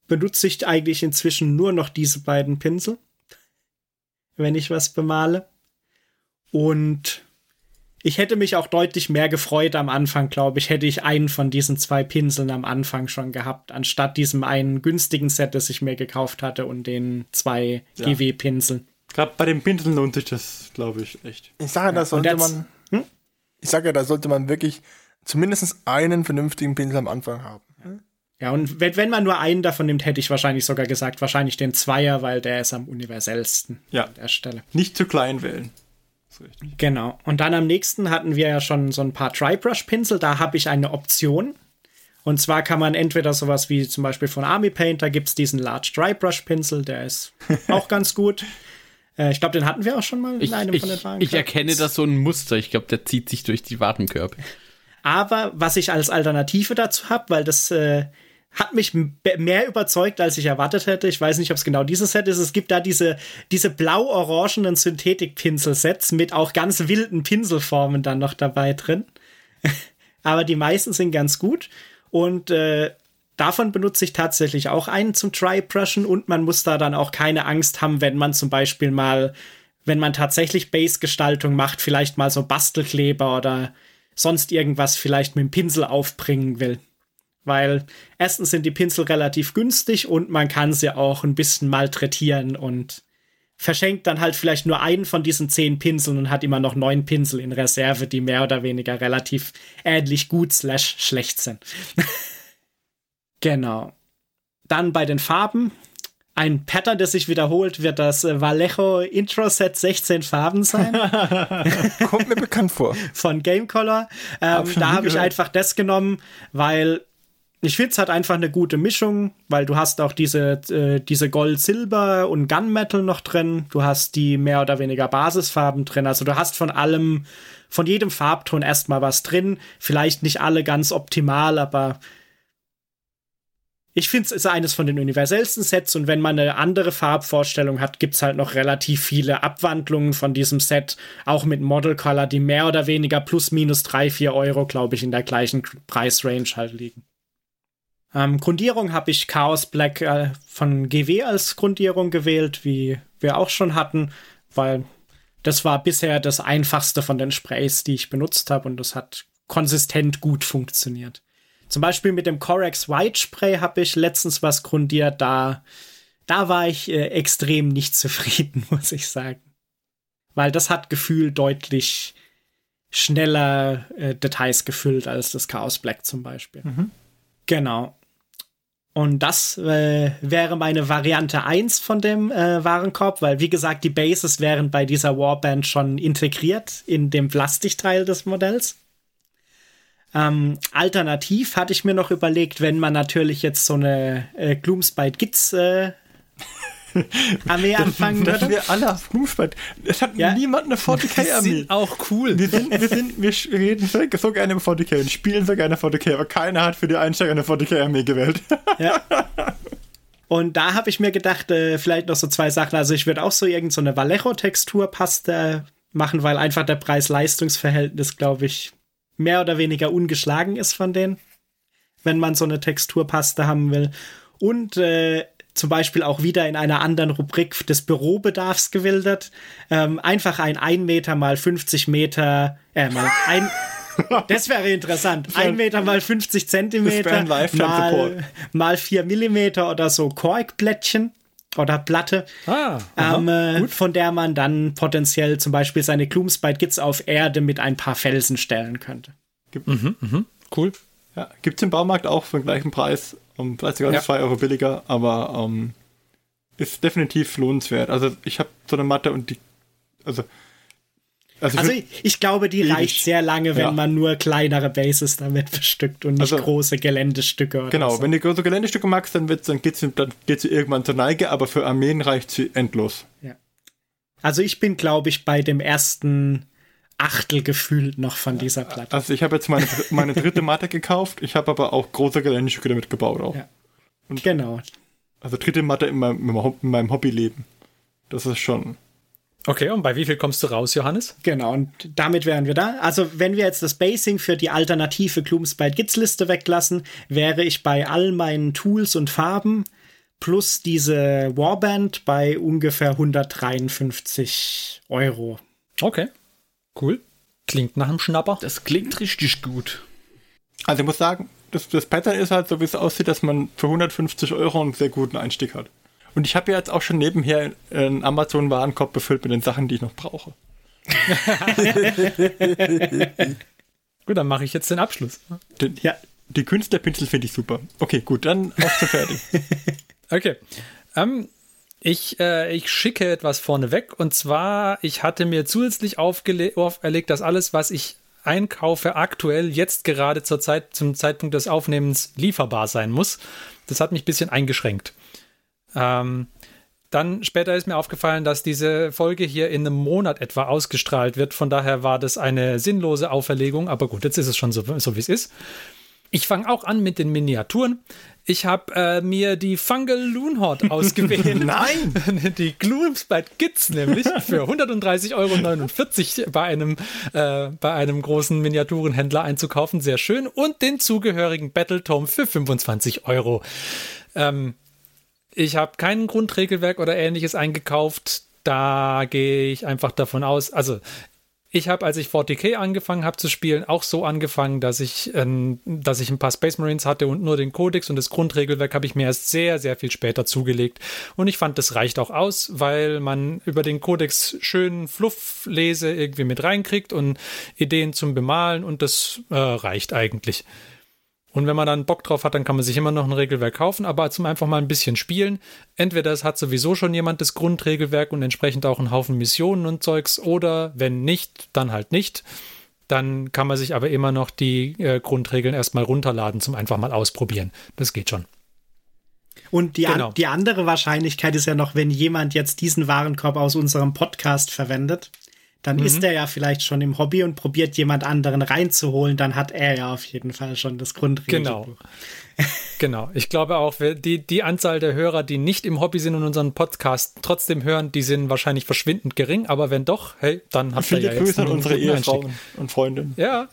benutze ich eigentlich inzwischen nur noch diese beiden Pinsel wenn ich was bemale. Und ich hätte mich auch deutlich mehr gefreut am Anfang, glaube ich, hätte ich einen von diesen zwei Pinseln am Anfang schon gehabt, anstatt diesem einen günstigen Set, das ich mir gekauft hatte und den zwei ja. GW-Pinseln. Gerade bei den Pinseln lohnt sich das, glaube ich, echt. Ich sage, da sollte man. Hm? Ich sage ja, da sollte man wirklich zumindest einen vernünftigen Pinsel am Anfang haben. Ja, und wenn, wenn man nur einen davon nimmt, hätte ich wahrscheinlich sogar gesagt, wahrscheinlich den Zweier, weil der ist am universellsten ja. an der Stelle. Nicht zu klein wählen. Genau. Und dann am nächsten hatten wir ja schon so ein paar Dry-Brush-Pinsel. Da habe ich eine Option. Und zwar kann man entweder sowas wie zum Beispiel von Army Paint, da gibt es diesen Large Dry-Brush-Pinsel, der ist auch ganz gut. Äh, ich glaube, den hatten wir auch schon mal in einem ich, von den Wagen. Ich erkenne da so ein Muster. Ich glaube, der zieht sich durch die Warenkörbe. Aber was ich als Alternative dazu habe, weil das äh, hat mich mehr überzeugt, als ich erwartet hätte. Ich weiß nicht, ob es genau dieses Set ist. Es gibt da diese, diese blau-orangenen Synthetik-Pinselsets mit auch ganz wilden Pinselformen dann noch dabei drin. Aber die meisten sind ganz gut. Und äh, davon benutze ich tatsächlich auch einen zum Try-Brushen und man muss da dann auch keine Angst haben, wenn man zum Beispiel mal, wenn man tatsächlich Base-Gestaltung macht, vielleicht mal so Bastelkleber oder sonst irgendwas vielleicht mit dem Pinsel aufbringen will. Weil erstens sind die Pinsel relativ günstig und man kann sie auch ein bisschen malträtieren und verschenkt dann halt vielleicht nur einen von diesen zehn Pinseln und hat immer noch neun Pinsel in Reserve, die mehr oder weniger relativ ähnlich gut slash schlecht sind. genau. Dann bei den Farben. Ein Pattern, das sich wiederholt, wird das äh, Vallejo Intro Set 16 Farben sein. Kommt mir bekannt vor. Von Gamecolor. Ähm, da habe ich einfach das genommen, weil ich finde es halt einfach eine gute Mischung, weil du hast auch diese, äh, diese Gold, Silber und Gunmetal noch drin. Du hast die mehr oder weniger Basisfarben drin. Also du hast von allem, von jedem Farbton erstmal was drin. Vielleicht nicht alle ganz optimal, aber ich finde es ist eines von den universellsten Sets und wenn man eine andere Farbvorstellung hat, gibt es halt noch relativ viele Abwandlungen von diesem Set, auch mit Model Color, die mehr oder weniger plus minus drei vier Euro, glaube ich, in der gleichen Preisrange halt liegen. Ähm, Grundierung habe ich Chaos Black äh, von GW als Grundierung gewählt, wie wir auch schon hatten, weil das war bisher das einfachste von den Sprays, die ich benutzt habe und das hat konsistent gut funktioniert. Zum Beispiel mit dem Corex White Spray habe ich letztens was grundiert, da, da war ich äh, extrem nicht zufrieden, muss ich sagen. Weil das hat Gefühl deutlich schneller äh, Details gefüllt als das Chaos Black zum Beispiel. Mhm. Genau. Und das äh, wäre meine Variante 1 von dem äh, Warenkorb, weil wie gesagt, die Bases wären bei dieser Warband schon integriert in dem Plastikteil des Modells. Ähm, alternativ hatte ich mir noch überlegt, wenn man natürlich jetzt so eine äh, Gloomspite Gits äh, Armee anfangen würde. Wir alle auf Rumspalt. Es hat ja. niemand eine 40k-Armee. sind auch cool. Wir, sind, wir, sind, wir reden so gerne über 40k und spielen so gerne 40k, aber keiner hat für die Einsteiger eine 40k-Armee gewählt. Ja. Und da habe ich mir gedacht, äh, vielleicht noch so zwei Sachen. Also ich würde auch so irgendeine so Vallejo-Texturpaste machen, weil einfach der Preis-Leistungs-Verhältnis, glaube ich, mehr oder weniger ungeschlagen ist von denen, wenn man so eine Texturpaste haben will. Und äh, zum Beispiel auch wieder in einer anderen Rubrik des Bürobedarfs gewildert. Ähm, einfach ein 1 Meter mal 50 Meter, äh, mal ein, das wäre interessant. 1 Meter mal 50 Zentimeter mal, mal 4 Millimeter oder so Korkblättchen oder Platte, ah, ähm, äh, von der man dann potenziell zum Beispiel seine Gloomspite Gits auf Erde mit ein paar Felsen stellen könnte. Mhm, mhm, cool. Ja, gibt es im Baumarkt auch für den gleichen Preis. Um, vielleicht sogar ja. 2 Euro billiger, aber um, ist definitiv lohnenswert. Also ich habe so eine Matte und die, also also, also ich, ich, glaube, die reicht sehr lange, wenn ja. man nur kleinere Bases damit bestückt und nicht also, große Geländestücke. genau, so. wenn du große Geländestücke magst, dann, dann geht sie dann geht sie irgendwann zur Neige, aber für Armeen reicht sie endlos. Ja. Also ich bin, glaube ich, bei dem ersten Achtel gefühlt noch von dieser Platte. Also ich habe jetzt meine, meine dritte Matte gekauft, ich habe aber auch große Geländestücke damit gebaut auch. Ja. Und genau. Also dritte Matte in meinem, in meinem Hobbyleben. Das ist schon. Okay, und bei wie viel kommst du raus, Johannes? Genau, und damit wären wir da. Also, wenn wir jetzt das Basing für die alternative Gloomspite Gits Liste weglassen, wäre ich bei all meinen Tools und Farben plus diese Warband bei ungefähr 153 Euro. Okay. Cool. Klingt nach einem Schnapper. Das klingt richtig gut. Also ich muss sagen, das, das Pattern ist halt so, wie es aussieht, dass man für 150 Euro einen sehr guten Einstieg hat. Und ich habe ja jetzt auch schon nebenher einen Amazon-Warenkorb befüllt mit den Sachen, die ich noch brauche. gut, dann mache ich jetzt den Abschluss. Den, ja. Die Künstlerpinsel finde ich super. Okay, gut, dann auch zu fertig. okay. Ähm, ich, äh, ich schicke etwas vorneweg und zwar, ich hatte mir zusätzlich auferlegt, dass alles, was ich einkaufe, aktuell jetzt gerade zur Zeit, zum Zeitpunkt des Aufnehmens lieferbar sein muss. Das hat mich ein bisschen eingeschränkt. Ähm, dann später ist mir aufgefallen, dass diese Folge hier in einem Monat etwa ausgestrahlt wird. Von daher war das eine sinnlose Auferlegung. Aber gut, jetzt ist es schon so, so wie es ist. Ich fange auch an mit den Miniaturen. Ich habe äh, mir die Fungal Loonhorde ausgewählt. Nein! die Gloomspite Gits nämlich für 130,49 Euro bei einem, äh, bei einem großen Miniaturenhändler einzukaufen. Sehr schön. Und den zugehörigen Battletome für 25 Euro. Ähm, ich habe kein Grundregelwerk oder ähnliches eingekauft. Da gehe ich einfach davon aus, also ich habe, als ich 40k angefangen habe zu spielen, auch so angefangen, dass ich, ähm, dass ich ein paar Space Marines hatte und nur den Codex und das Grundregelwerk habe ich mir erst sehr, sehr viel später zugelegt. Und ich fand, das reicht auch aus, weil man über den Codex schön Flufflese irgendwie mit reinkriegt und Ideen zum Bemalen und das äh, reicht eigentlich. Und wenn man dann Bock drauf hat, dann kann man sich immer noch ein Regelwerk kaufen, aber zum einfach mal ein bisschen spielen. Entweder es hat sowieso schon jemand das Grundregelwerk und entsprechend auch einen Haufen Missionen und Zeugs, oder wenn nicht, dann halt nicht. Dann kann man sich aber immer noch die äh, Grundregeln erstmal runterladen zum einfach mal ausprobieren. Das geht schon. Und die, genau. an, die andere Wahrscheinlichkeit ist ja noch, wenn jemand jetzt diesen Warenkorb aus unserem Podcast verwendet, dann mhm. ist er ja vielleicht schon im Hobby und probiert jemand anderen reinzuholen, dann hat er ja auf jeden Fall schon das Grundregelbuch. Genau. genau. Ich glaube auch, die, die Anzahl der Hörer, die nicht im Hobby sind und unseren Podcast trotzdem hören, die sind wahrscheinlich verschwindend gering, aber wenn doch, hey, dann habt ihr ja Grüße an unsere Ehefrauen und Freundinnen. Ja.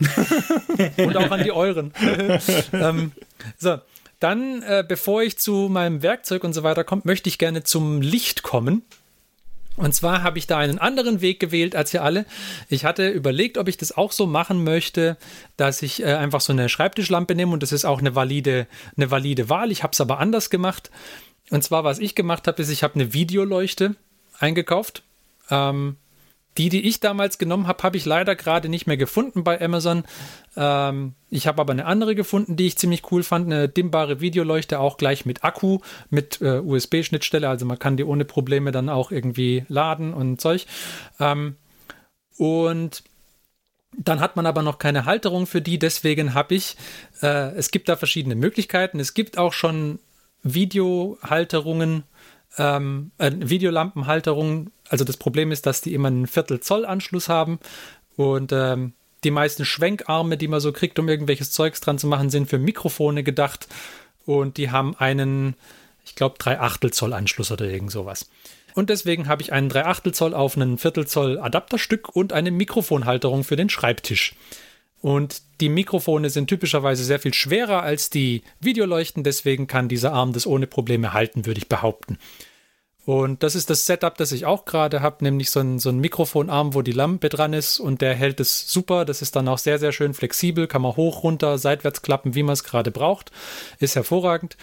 und auch an die euren. ähm, so. Dann, äh, bevor ich zu meinem Werkzeug und so weiter komme, möchte ich gerne zum Licht kommen. Und zwar habe ich da einen anderen Weg gewählt als ihr alle. Ich hatte überlegt, ob ich das auch so machen möchte, dass ich äh, einfach so eine Schreibtischlampe nehme und das ist auch eine valide, eine valide Wahl. Ich habe es aber anders gemacht. Und zwar, was ich gemacht habe, ist, ich habe eine Videoleuchte eingekauft. Ähm, die, die ich damals genommen habe, habe ich leider gerade nicht mehr gefunden bei Amazon. Ähm, ich habe aber eine andere gefunden, die ich ziemlich cool fand. Eine dimmbare Videoleuchte, auch gleich mit Akku, mit äh, USB-Schnittstelle. Also man kann die ohne Probleme dann auch irgendwie laden und Zeug. Ähm, und dann hat man aber noch keine Halterung für die. Deswegen habe ich, äh, es gibt da verschiedene Möglichkeiten. Es gibt auch schon Videohalterungen ähm, äh, Videolampenhalterungen. Also das Problem ist, dass die immer einen Viertel Zoll Anschluss haben und ähm, die meisten Schwenkarme, die man so kriegt, um irgendwelches Zeugs dran zu machen, sind für Mikrofone gedacht und die haben einen, ich glaube, 3 Achtel Zoll Anschluss oder irgend sowas. Und deswegen habe ich einen 3 Achtel Zoll auf einen Viertel Zoll Adapterstück und eine Mikrofonhalterung für den Schreibtisch. Und die Mikrofone sind typischerweise sehr viel schwerer als die Videoleuchten, deswegen kann dieser Arm das ohne Probleme halten, würde ich behaupten. Und das ist das Setup, das ich auch gerade habe, nämlich so ein, so ein Mikrofonarm, wo die Lampe dran ist und der hält es super. Das ist dann auch sehr, sehr schön flexibel, kann man hoch, runter, seitwärts klappen, wie man es gerade braucht. Ist hervorragend.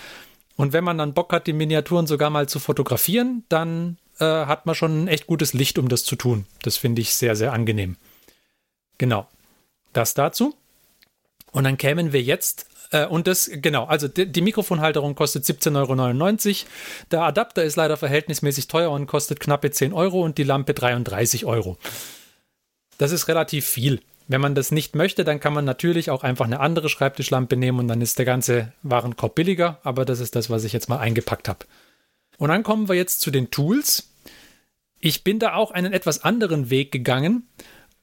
Und wenn man dann Bock hat, die Miniaturen sogar mal zu fotografieren, dann äh, hat man schon ein echt gutes Licht, um das zu tun. Das finde ich sehr, sehr angenehm. Genau. Das dazu. Und dann kämen wir jetzt, äh, und das, genau, also die, die Mikrofonhalterung kostet 17,99 Euro. Der Adapter ist leider verhältnismäßig teuer und kostet knappe 10 Euro und die Lampe 33 Euro. Das ist relativ viel. Wenn man das nicht möchte, dann kann man natürlich auch einfach eine andere Schreibtischlampe nehmen und dann ist der ganze Warenkorb billiger, aber das ist das, was ich jetzt mal eingepackt habe. Und dann kommen wir jetzt zu den Tools. Ich bin da auch einen etwas anderen Weg gegangen.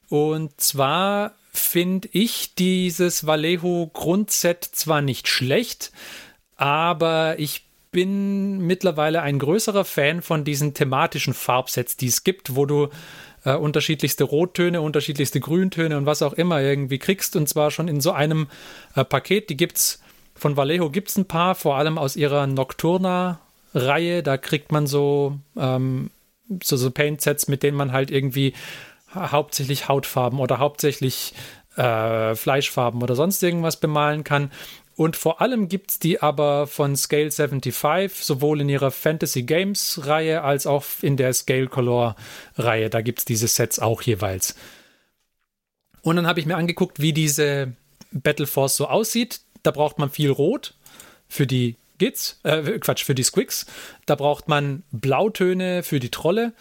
Und zwar finde ich dieses Vallejo Grundset zwar nicht schlecht, aber ich bin mittlerweile ein größerer Fan von diesen thematischen Farbsets, die es gibt, wo du äh, unterschiedlichste Rottöne, unterschiedlichste Grüntöne und was auch immer irgendwie kriegst und zwar schon in so einem äh, Paket. Die gibt's von Vallejo gibt es ein paar, vor allem aus ihrer Nocturna-Reihe. Da kriegt man so, ähm, so, so Paint-Sets, mit denen man halt irgendwie hauptsächlich Hautfarben oder hauptsächlich äh, Fleischfarben oder sonst irgendwas bemalen kann. Und vor allem gibt es die aber von Scale 75, sowohl in ihrer Fantasy Games Reihe als auch in der Scale Color Reihe. Da gibt es diese Sets auch jeweils. Und dann habe ich mir angeguckt, wie diese Battle Force so aussieht. Da braucht man viel Rot für die Gits, äh, Quatsch, für die Squicks. Da braucht man Blautöne für die Trolle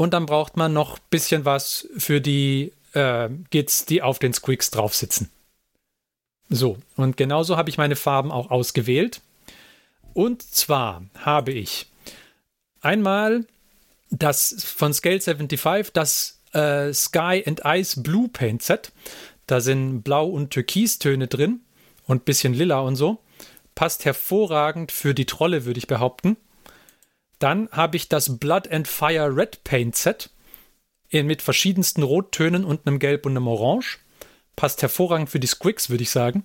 und dann braucht man noch ein bisschen was für die äh, Gits, die auf den Squeaks drauf sitzen. So, und genauso habe ich meine Farben auch ausgewählt. Und zwar habe ich einmal das von Scale 75, das äh, Sky and Ice Blue Paint Set. Da sind Blau- und Türkistöne drin und bisschen lila und so. Passt hervorragend für die Trolle, würde ich behaupten. Dann habe ich das Blood and Fire Red Paint Set mit verschiedensten Rottönen und einem Gelb und einem Orange. Passt hervorragend für die Squigs, würde ich sagen.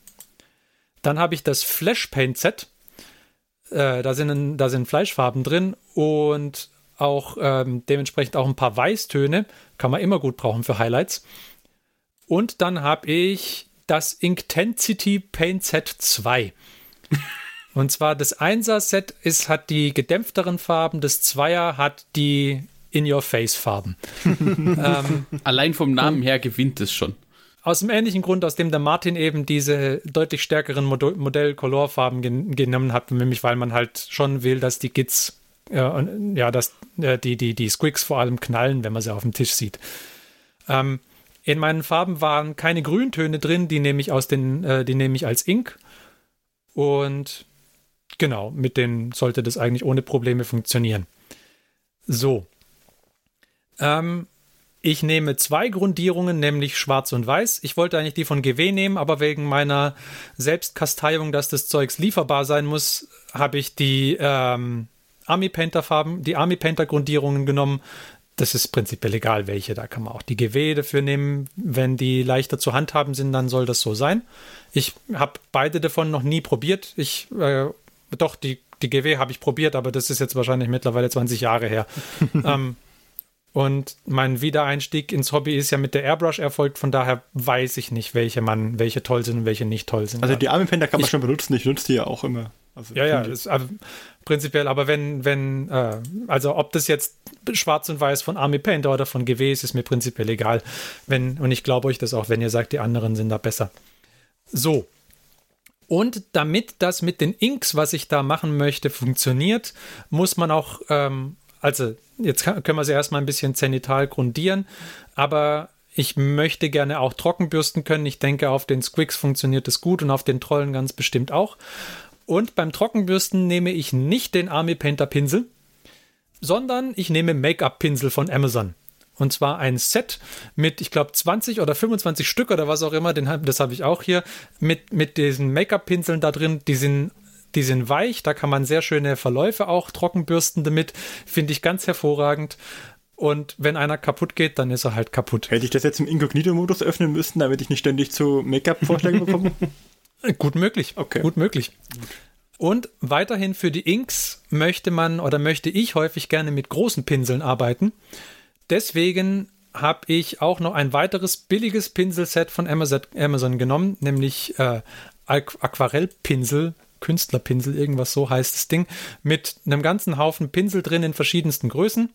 Dann habe ich das Flash Paint Set. Äh, da, sind, da sind Fleischfarben drin und auch ähm, dementsprechend auch ein paar Weißtöne. Kann man immer gut brauchen für Highlights. Und dann habe ich das Intensity Paint Set 2. Und zwar das 1er Set ist, hat die gedämpfteren Farben, das 2er hat die In-Your-Face-Farben. ähm, Allein vom Namen her gewinnt es schon. Aus dem ähnlichen Grund, aus dem der Martin eben diese deutlich stärkeren Mod Modell-Colorfarben gen genommen hat, nämlich weil man halt schon will, dass die Gits, äh, ja, dass äh, die, die, die Squigs vor allem knallen, wenn man sie auf dem Tisch sieht. Ähm, in meinen Farben waren keine Grüntöne drin, die nehme ich aus den, äh, die nehme ich als Ink. Und genau, mit denen sollte das eigentlich ohne Probleme funktionieren. So. Ähm, ich nehme zwei Grundierungen, nämlich schwarz und weiß. Ich wollte eigentlich die von GW nehmen, aber wegen meiner Selbstkasteiung, dass das Zeugs lieferbar sein muss, habe ich die ähm, Army Painter Farben, die Army Painter Grundierungen genommen. Das ist prinzipiell egal, welche. Da kann man auch die GW dafür nehmen. Wenn die leichter zu handhaben sind, dann soll das so sein. Ich habe beide davon noch nie probiert. Ich, äh, doch, die, die GW habe ich probiert, aber das ist jetzt wahrscheinlich mittlerweile 20 Jahre her. ähm, und mein Wiedereinstieg ins Hobby ist ja mit der Airbrush erfolgt, von daher weiß ich nicht, welche man, welche toll sind und welche nicht toll sind. Also die Army Painter kann man ich, schon benutzen, ich nutze die ja auch immer. Also ja, ja, ist, also, prinzipiell, aber wenn, wenn, äh, also ob das jetzt schwarz und weiß von Army Painter oder von GW ist, ist mir prinzipiell egal. Wenn, und ich glaube euch das auch, wenn ihr sagt, die anderen sind da besser. So. Und damit das mit den Inks, was ich da machen möchte, funktioniert, muss man auch, ähm, also jetzt kann, können wir sie erstmal ein bisschen zenital grundieren, aber ich möchte gerne auch Trockenbürsten können. Ich denke, auf den Squigs funktioniert es gut und auf den Trollen ganz bestimmt auch. Und beim Trockenbürsten nehme ich nicht den Army Painter Pinsel, sondern ich nehme Make-up-Pinsel von Amazon. Und zwar ein Set mit, ich glaube, 20 oder 25 Stück oder was auch immer, den, das habe ich auch hier, mit, mit diesen Make-up-Pinseln da drin. Die sind, die sind weich, da kann man sehr schöne Verläufe auch trockenbürsten damit. Finde ich ganz hervorragend. Und wenn einer kaputt geht, dann ist er halt kaputt. Hätte ich das jetzt im Inkognito-Modus öffnen müssen, damit ich nicht ständig zu Make-up-Vorschlägen bekomme? Gut möglich. Okay. Gut möglich. Und weiterhin für die Inks möchte man oder möchte ich häufig gerne mit großen Pinseln arbeiten. Deswegen habe ich auch noch ein weiteres billiges Pinselset von Amazon, genommen, nämlich äh, Aquarellpinsel, Künstlerpinsel, irgendwas so heißt das Ding, mit einem ganzen Haufen Pinsel drin in verschiedensten Größen.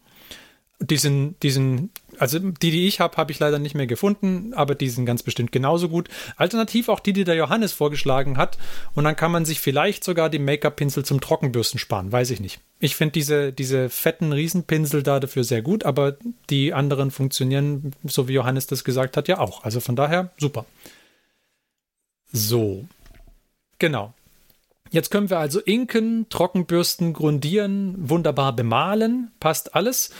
Die sind, die sind, also die, die ich habe, habe ich leider nicht mehr gefunden, aber die sind ganz bestimmt genauso gut. Alternativ auch die, die der Johannes vorgeschlagen hat. Und dann kann man sich vielleicht sogar die Make-up-Pinsel zum Trockenbürsten sparen, weiß ich nicht. Ich finde diese, diese fetten Riesenpinsel da dafür sehr gut, aber die anderen funktionieren, so wie Johannes das gesagt hat, ja auch. Also von daher super. So. Genau. Jetzt können wir also inken, Trockenbürsten, grundieren, wunderbar bemalen, passt alles.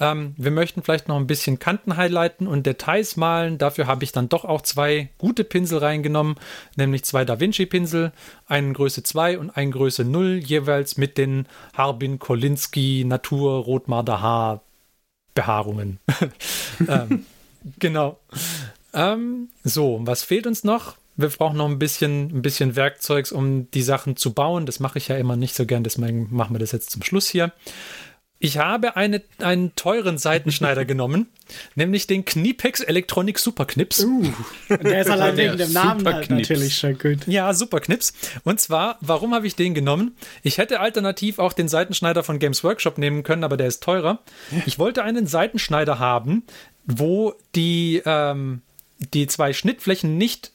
Ähm, wir möchten vielleicht noch ein bisschen Kanten highlighten und Details malen. Dafür habe ich dann doch auch zwei gute Pinsel reingenommen, nämlich zwei Da Vinci Pinsel, einen Größe 2 und einen Größe 0, jeweils mit den Harbin Kolinski Natur Rotmarder Haar Behaarungen. ähm, genau. Ähm, so, was fehlt uns noch? Wir brauchen noch ein bisschen, ein bisschen Werkzeugs, um die Sachen zu bauen. Das mache ich ja immer nicht so gern, deswegen machen wir das jetzt zum Schluss hier. Ich habe eine, einen teuren Seitenschneider genommen, nämlich den Kniepex Electronic Superknips. Uh, der ist allein wegen dem Namen halt natürlich schon gut. Ja, Superknips. Und zwar, warum habe ich den genommen? Ich hätte alternativ auch den Seitenschneider von Games Workshop nehmen können, aber der ist teurer. Ich wollte einen Seitenschneider haben, wo die, ähm, die zwei Schnittflächen nicht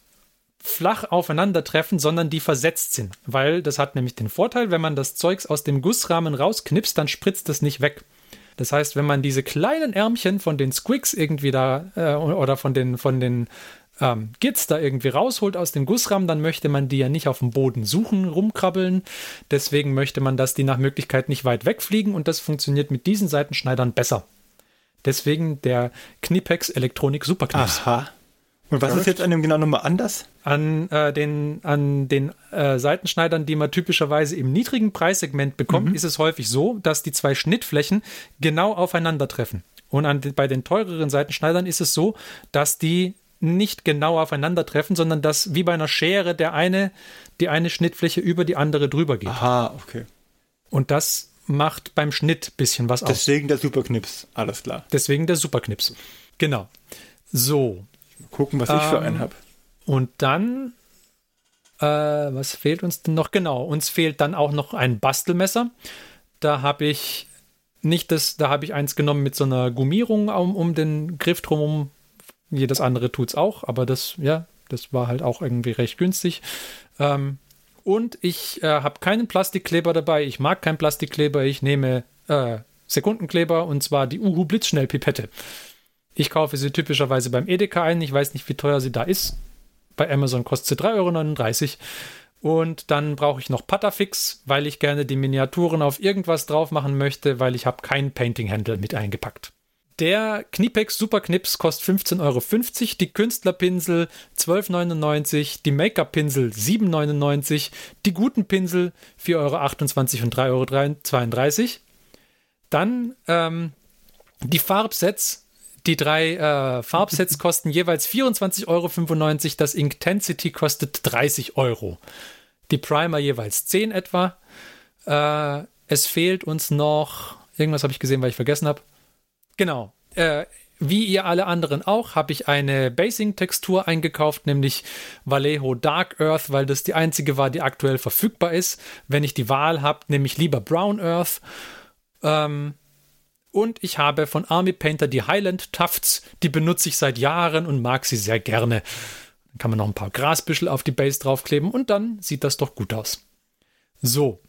flach aufeinandertreffen, sondern die versetzt sind. Weil das hat nämlich den Vorteil, wenn man das Zeugs aus dem Gussrahmen rausknipst, dann spritzt es nicht weg. Das heißt, wenn man diese kleinen Ärmchen von den Squigs irgendwie da äh, oder von den, von den ähm, Gits da irgendwie rausholt aus dem Gussrahmen, dann möchte man die ja nicht auf dem Boden suchen, rumkrabbeln. Deswegen möchte man, dass die nach Möglichkeit nicht weit wegfliegen und das funktioniert mit diesen Seitenschneidern besser. Deswegen der Knipex Elektronik Superknips. Aha. Und was ist jetzt an dem genau nochmal anders? An äh, den, an den äh, Seitenschneidern, die man typischerweise im niedrigen Preissegment bekommt, mhm. ist es häufig so, dass die zwei Schnittflächen genau aufeinandertreffen. Und an, bei den teureren Seitenschneidern ist es so, dass die nicht genau aufeinandertreffen, sondern dass wie bei einer Schere der eine, die eine Schnittfläche über die andere drüber geht. Aha, okay. Und das macht beim Schnitt ein bisschen was aus. Deswegen der Superknips, alles klar. Deswegen der Superknips. Genau. So, gucken, was ich für einen ähm, habe. Und dann, äh, was fehlt uns denn noch? Genau, uns fehlt dann auch noch ein Bastelmesser. Da habe ich nicht das, da habe ich eins genommen mit so einer Gummierung um, um den Griff drumherum. Jedes andere tut es auch, aber das, ja, das war halt auch irgendwie recht günstig. Ähm, und ich äh, habe keinen Plastikkleber dabei. Ich mag keinen Plastikkleber. Ich nehme äh, Sekundenkleber und zwar die Uhu Blitzschnellpipette. Ich kaufe sie typischerweise beim Edeka ein. Ich weiß nicht, wie teuer sie da ist. Bei Amazon kostet sie 3,39 Euro. Und dann brauche ich noch Patafix, weil ich gerne die Miniaturen auf irgendwas drauf machen möchte, weil ich habe keinen Painting-Handle mit eingepackt. Der Knipex Super Knips kostet 15,50 Euro, die Künstlerpinsel 12,99 Euro, die Make-up-Pinsel 7,99 Euro, die guten Pinsel 4,28 Euro und 3,32 Euro. Dann ähm, die Farbsets die drei äh, Farbsets kosten jeweils 24,95 Euro. Das Intensity kostet 30 Euro. Die Primer jeweils 10 etwa. Äh, es fehlt uns noch. Irgendwas habe ich gesehen, weil ich vergessen habe. Genau. Äh, wie ihr alle anderen auch, habe ich eine Basing-Textur eingekauft, nämlich Vallejo Dark Earth, weil das die einzige war, die aktuell verfügbar ist. Wenn ich die Wahl habe, nehme ich lieber Brown Earth. Ähm, und ich habe von Army Painter die Highland Tufts, die benutze ich seit Jahren und mag sie sehr gerne. Dann kann man noch ein paar Grasbüschel auf die Base draufkleben und dann sieht das doch gut aus. So,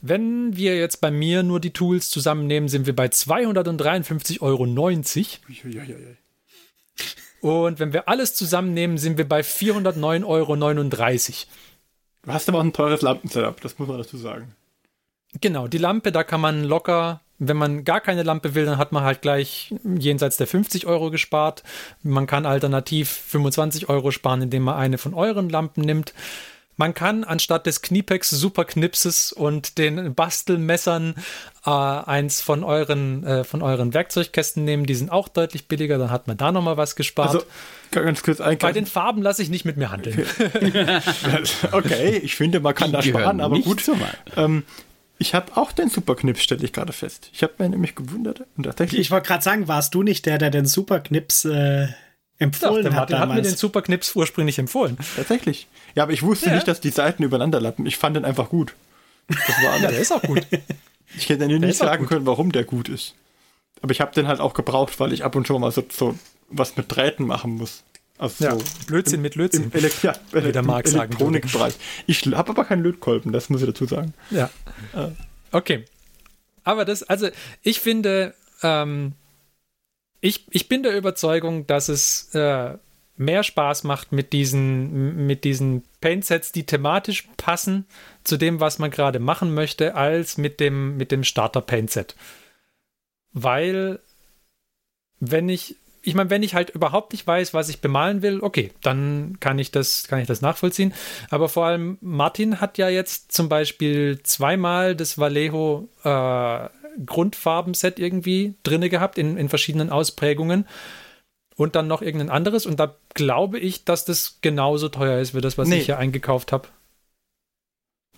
wenn wir jetzt bei mir nur die Tools zusammennehmen, sind wir bei 253,90 Euro. Und wenn wir alles zusammennehmen, sind wir bei 409,39 Euro. Du hast aber auch ein teures Lampensetup, das muss man dazu sagen. Genau, die Lampe, da kann man locker wenn man gar keine Lampe will, dann hat man halt gleich jenseits der 50 Euro gespart. Man kann alternativ 25 Euro sparen, indem man eine von euren Lampen nimmt. Man kann anstatt des Kniepex Superknipses und den Bastelmessern äh, eins von euren, äh, von euren Werkzeugkästen nehmen. Die sind auch deutlich billiger, dann hat man da nochmal was gespart. Also, ganz kurz Bei den Farben lasse ich nicht mit mir handeln. okay, ich finde, man kann Die da sparen, aber gut. Ähm, ich habe auch den Superknips, stelle ich gerade fest. Ich habe mir nämlich gewundert. Und tatsächlich ich wollte gerade sagen, warst du nicht der, der den Superknips äh, empfohlen Doch, der hat? Der hat mir den Superknips ursprünglich empfohlen. Tatsächlich. Ja, aber ich wusste ja. nicht, dass die Seiten übereinander lappen. Ich fand den einfach gut. Das war ja, der ist auch gut. Ich hätte dir nicht sagen können, warum der gut ist. Aber ich habe den halt auch gebraucht, weil ich ab und zu mal so, so was mit Drähten machen muss. Also ja, so Blödsinn im, mit Lötzinn. Im, Elekt ja, wie der Marc sagen Elektronikbereich. Ich habe aber keinen Lötkolben, das muss ich dazu sagen. Ja. Okay. Aber das, also ich finde, ähm, ich, ich bin der Überzeugung, dass es äh, mehr Spaß macht mit diesen, mit diesen Paintsets, die thematisch passen zu dem, was man gerade machen möchte, als mit dem, mit dem Starter-Paintset. Weil, wenn ich, ich meine, wenn ich halt überhaupt nicht weiß, was ich bemalen will, okay, dann kann ich das, kann ich das nachvollziehen. Aber vor allem Martin hat ja jetzt zum Beispiel zweimal das Vallejo äh, Grundfarbenset irgendwie drinne gehabt in, in verschiedenen Ausprägungen und dann noch irgendein anderes. Und da glaube ich, dass das genauso teuer ist wie das, was nee. ich hier eingekauft habe.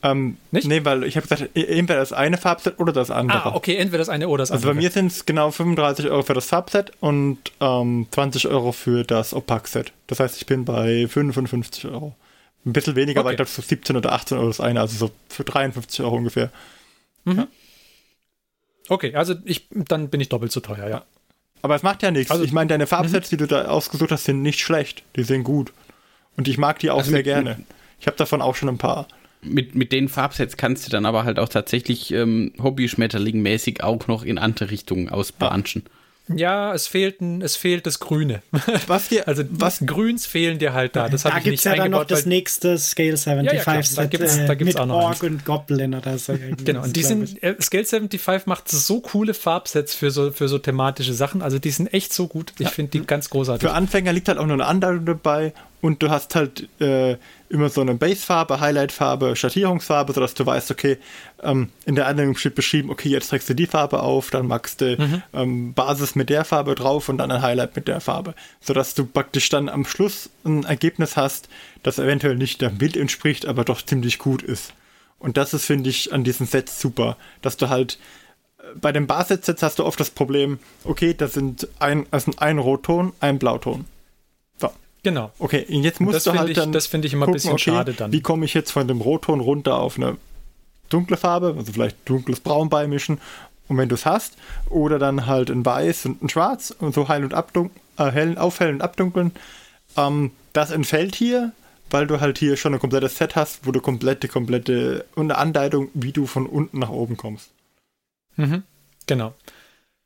Ähm, nicht? Nee, weil ich habe gesagt, e-, entweder das eine Farbset oder das andere. Ah, okay, entweder das eine oder das andere. Also bei mir sind es genau 35 Euro für das Farbset und ähm, 20 Euro für das Opak-Set. Das heißt, ich bin bei 55 Euro. Ein bisschen weniger, okay. weil ich glaube, so 17 oder 18 Euro das eine, also so für 53 Euro ungefähr. Mhm. Ja. Okay, also ich, dann bin ich doppelt so teuer, ja. Aber es macht ja nichts. Also, ich meine, deine Farbsets, mhm. die du da ausgesucht hast, sind nicht schlecht. Die sind gut. Und ich mag die auch also sehr mit, gerne. Ich habe davon auch schon ein paar mit, mit den Farbsets kannst du dann aber halt auch tatsächlich ähm, Hobby-Schmetterling-mäßig auch noch in andere Richtungen ausbranchen. Ja, es fehlt, es fehlt das Grüne. Was dir, also was Grüns fehlen dir halt da. Das da gibt es ja dann noch das nächste Scale 75 ja, ja, Set da gibt's, da gibt's mit auch noch Org und Goblin oder so. genau, und die sind, äh, Scale 75 macht so coole Farbsets für so, für so thematische Sachen. Also die sind echt so gut. Ich ja. finde die ganz großartig. Für Anfänger liegt halt auch noch eine Anleitung dabei und du hast halt äh, immer so eine Basefarbe, Highlightfarbe, Schattierungsfarbe, sodass du weißt, okay, ähm, in der Anwendung steht beschrieben, okay, jetzt trägst du die Farbe auf, dann magst du mhm. ähm, Basis mit der Farbe drauf und dann ein Highlight mit der Farbe, sodass du praktisch dann am Schluss ein Ergebnis hast, das eventuell nicht dem Bild entspricht, aber doch ziemlich gut ist. Und das ist, finde ich, an diesen Sets super, dass du halt äh, bei den Basissets hast du oft das Problem, okay, das sind ein, das sind ein Rotton, ein Blauton. Genau. Okay, jetzt musst du halt ich, dann. Das finde ich immer gucken, ein bisschen okay, schade dann. Wie komme ich jetzt von dem Rotton runter auf eine dunkle Farbe, also vielleicht dunkles Braun beimischen und wenn du es hast, oder dann halt ein Weiß und ein Schwarz und so heil und abdunkeln, äh, hellen, aufhellen und abdunkeln. Ähm, das entfällt hier, weil du halt hier schon ein komplettes Set hast, wo du komplette, komplette und eine Anleitung, wie du von unten nach oben kommst. Mhm, genau.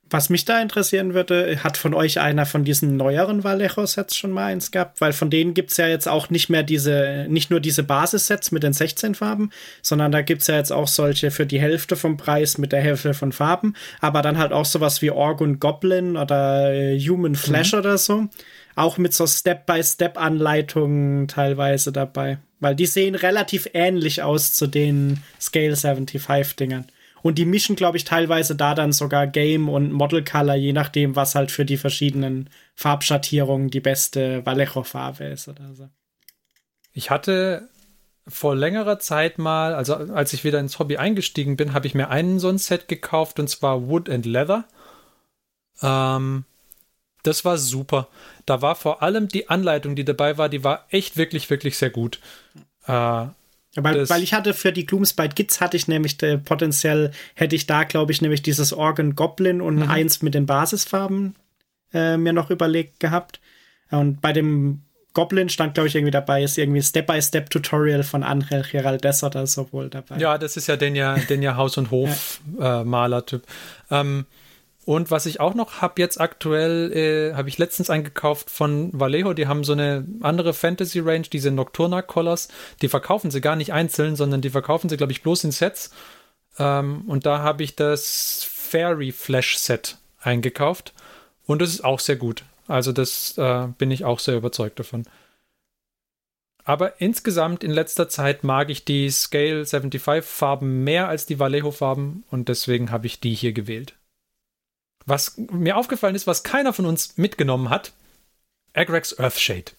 Was mich da interessieren würde, hat von euch einer von diesen neueren Vallejo-Sets schon mal eins gehabt? Weil von denen gibt es ja jetzt auch nicht mehr diese, nicht nur diese Basissets mit den 16 Farben, sondern da gibt es ja jetzt auch solche für die Hälfte vom Preis mit der Hälfte von Farben, aber dann halt auch sowas wie Org und Goblin oder äh, Human Flash mhm. oder so. Auch mit so Step-by-Step-Anleitungen teilweise dabei. Weil die sehen relativ ähnlich aus zu den Scale 75-Dingern. Und die mischen, glaube ich, teilweise da dann sogar Game und Model Color, je nachdem, was halt für die verschiedenen Farbschattierungen die beste Vallejo-Farbe ist oder so. Ich hatte vor längerer Zeit mal, also als ich wieder ins Hobby eingestiegen bin, habe ich mir einen so ein Set gekauft und zwar Wood and Leather. Ähm, das war super. Da war vor allem die Anleitung, die dabei war, die war echt wirklich, wirklich sehr gut. Äh, weil, weil ich hatte für die Gloomspite Gits hatte ich nämlich äh, potenziell hätte ich da glaube ich nämlich dieses Organ Goblin und mhm. eins mit den Basisfarben äh, mir noch überlegt gehabt und bei dem Goblin stand glaube ich irgendwie dabei ist irgendwie Step by Step Tutorial von Angel Geraldes oder so wohl dabei. Ja, das ist ja den ja den ja Haus und Hof ja. äh. Ähm, und was ich auch noch habe jetzt aktuell, äh, habe ich letztens eingekauft von Vallejo. Die haben so eine andere Fantasy Range, diese Nocturna Collars. Die verkaufen sie gar nicht einzeln, sondern die verkaufen sie, glaube ich, bloß in Sets. Ähm, und da habe ich das Fairy Flash Set eingekauft. Und das ist auch sehr gut. Also das äh, bin ich auch sehr überzeugt davon. Aber insgesamt in letzter Zeit mag ich die Scale 75 Farben mehr als die Vallejo Farben und deswegen habe ich die hier gewählt. Was mir aufgefallen ist, was keiner von uns mitgenommen hat, Agrax Earthshade.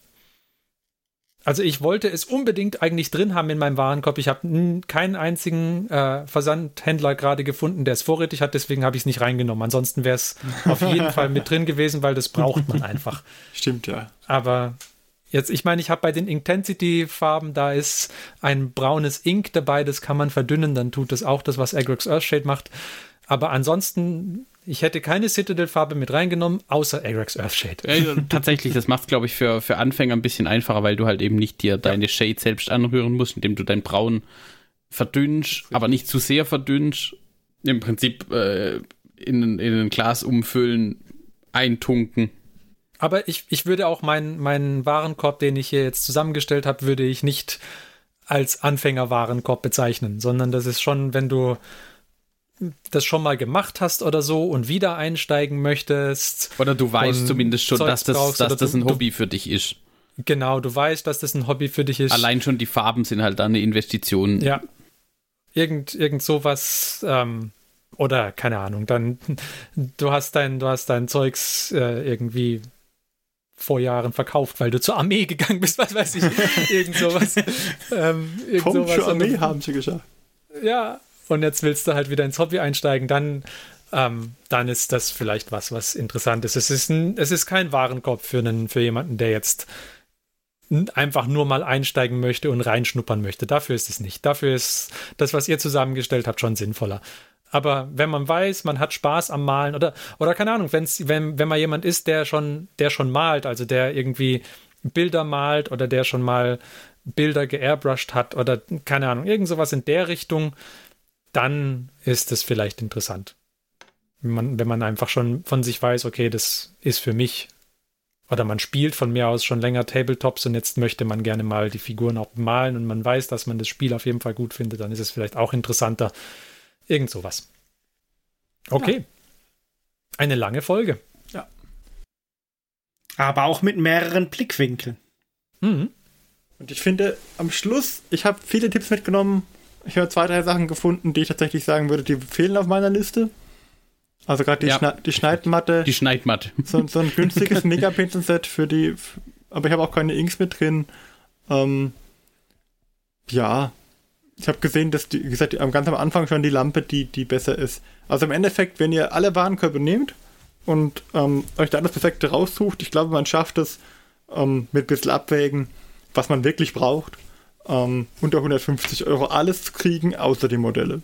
Also ich wollte es unbedingt eigentlich drin haben in meinem Warenkorb. Ich habe keinen einzigen äh, Versandhändler gerade gefunden, der es vorrätig hat. Deswegen habe ich es nicht reingenommen. Ansonsten wäre es auf jeden Fall mit drin gewesen, weil das braucht man einfach. Stimmt ja. Aber jetzt, ich meine, ich habe bei den Intensity-Farben, da ist ein braunes Ink dabei. Das kann man verdünnen. Dann tut das auch das, was Agrax Earthshade macht. Aber ansonsten ich hätte keine Citadel-Farbe mit reingenommen, außer Agrax Earthshade. Ja, tatsächlich, das macht es, glaube ich, für, für Anfänger ein bisschen einfacher, weil du halt eben nicht dir deine Shade selbst anrühren musst, indem du dein Braun verdünnst, aber nicht zu sehr verdünnst. Im Prinzip äh, in, in ein Glas umfüllen, eintunken. Aber ich, ich würde auch meinen, meinen Warenkorb, den ich hier jetzt zusammengestellt habe, würde ich nicht als Anfänger-Warenkorb bezeichnen, sondern das ist schon, wenn du das schon mal gemacht hast oder so und wieder einsteigen möchtest. Oder du weißt zumindest schon, dass das, dass das ein Hobby für dich ist. Genau, du weißt, dass das ein Hobby für dich ist. Allein schon die Farben sind halt eine Investition. Ja. Irgend, irgend sowas, ähm, oder keine Ahnung, dann du hast dein, du hast dein Zeugs äh, irgendwie vor Jahren verkauft, weil du zur Armee gegangen bist, was weiß ich, irgend sowas. ähm, irgend Komm, sowas zur Armee haben sie geschafft. Ja, und jetzt willst du halt wieder ins Hobby einsteigen, dann, ähm, dann ist das vielleicht was, was interessant ist. Es ist, ein, es ist kein Warenkorb für, einen, für jemanden, der jetzt einfach nur mal einsteigen möchte und reinschnuppern möchte. Dafür ist es nicht. Dafür ist das, was ihr zusammengestellt habt, schon sinnvoller. Aber wenn man weiß, man hat Spaß am Malen oder, oder keine Ahnung, wenn's, wenn, wenn man jemand ist, der schon, der schon malt, also der irgendwie Bilder malt oder der schon mal Bilder geairbrushed hat oder keine Ahnung, irgend sowas in der Richtung, dann ist es vielleicht interessant. Wenn man, wenn man einfach schon von sich weiß, okay, das ist für mich. Oder man spielt von mir aus schon länger Tabletops und jetzt möchte man gerne mal die Figuren auch malen und man weiß, dass man das Spiel auf jeden Fall gut findet, dann ist es vielleicht auch interessanter. Irgend sowas. Okay. Ja. Eine lange Folge. Ja. Aber auch mit mehreren Blickwinkeln. Mhm. Und ich finde, am Schluss, ich habe viele Tipps mitgenommen. Ich habe zwei, drei Sachen gefunden, die ich tatsächlich sagen würde, die fehlen auf meiner Liste. Also gerade die, ja. Schne die Schneidmatte. Die Schneidmatte. So, so ein günstiges Megapixel-Set für die. Aber ich habe auch keine Inks mit drin. Ähm, ja. Ich habe gesehen, dass die, wie gesagt, ganz am Anfang schon die Lampe, die, die besser ist. Also im Endeffekt, wenn ihr alle Warenkörbe nehmt und ähm, euch da das Perfekte raussucht, ich glaube, man schafft es ähm, mit ein bisschen Abwägen was man wirklich braucht, ähm, unter 150 Euro alles zu kriegen, außer die Modelle.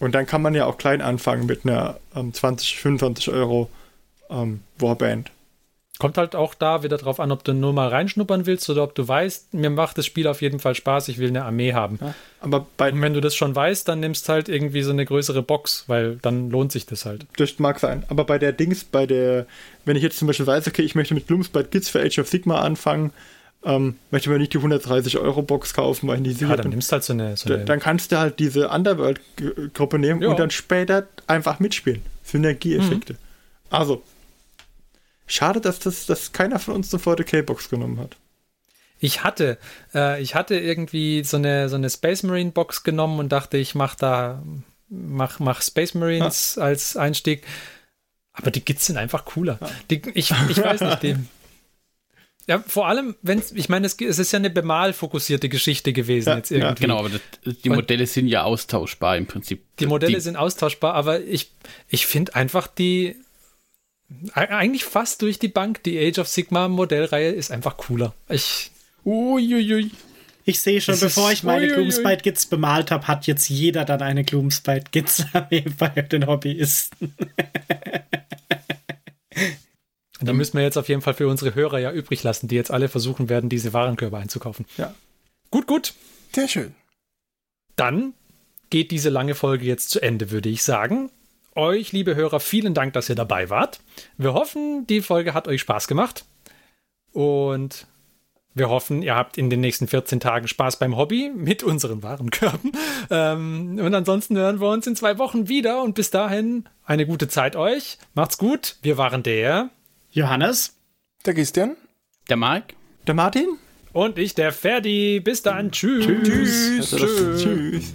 Und dann kann man ja auch klein anfangen mit einer ähm, 20, 25 Euro ähm, Warband. Kommt halt auch da wieder drauf an, ob du nur mal reinschnuppern willst oder ob du weißt, mir macht das Spiel auf jeden Fall Spaß, ich will eine Armee haben. Ja, aber bei, Und wenn du das schon weißt, dann nimmst halt irgendwie so eine größere Box, weil dann lohnt sich das halt. Das mag sein. Aber bei der Dings, bei der, wenn ich jetzt zum Beispiel weiß, okay, ich möchte mit Gloomspite Kids für Age of Sigma anfangen, ähm, möchte mir nicht die 130 Euro Box kaufen, weil die Ja, dann nimmst du halt so eine, so eine Dann kannst du halt diese Underworld-Gruppe nehmen ja. und dann später einfach mitspielen. Synergieeffekte. Mhm. Also, schade, dass das dass keiner von uns sofort 40k-Box genommen hat. Ich hatte, äh, ich hatte irgendwie so eine, so eine Space Marine Box genommen und dachte, ich mach da, mach, mach Space Marines ja. als Einstieg. Aber die Gits sind einfach cooler. Die, ich, ich weiß nicht, die, Ja, vor allem, wenn ich meine, es, es, ist ja eine bemalfokussierte Geschichte gewesen ja, jetzt irgendwie. Ja, genau, aber das, die Modelle Und sind ja austauschbar im Prinzip. Die Modelle die, sind austauschbar, aber ich, ich finde einfach die eigentlich fast durch die Bank, die Age of Sigma Modellreihe ist einfach cooler. Ich. Uiuiui. Ich sehe schon, das bevor ich meine Gloomspite Gits bemalt habe, hat jetzt jeder dann eine Gloomspite Gits bei den Hobbyisten. Da müssen wir jetzt auf jeden Fall für unsere Hörer ja übrig lassen, die jetzt alle versuchen werden, diese Warenkörbe einzukaufen. Ja. Gut, gut. Sehr schön. Dann geht diese lange Folge jetzt zu Ende, würde ich sagen. Euch, liebe Hörer, vielen Dank, dass ihr dabei wart. Wir hoffen, die Folge hat euch Spaß gemacht. Und wir hoffen, ihr habt in den nächsten 14 Tagen Spaß beim Hobby mit unseren Warenkörben. Ähm, und ansonsten hören wir uns in zwei Wochen wieder. Und bis dahin eine gute Zeit euch. Macht's gut. Wir waren der Johannes. Der Christian. Der Marc. Der Martin. Und ich, der Ferdi. Bis dann. Tschüss. Tschüss. Tschüss. Tschüss.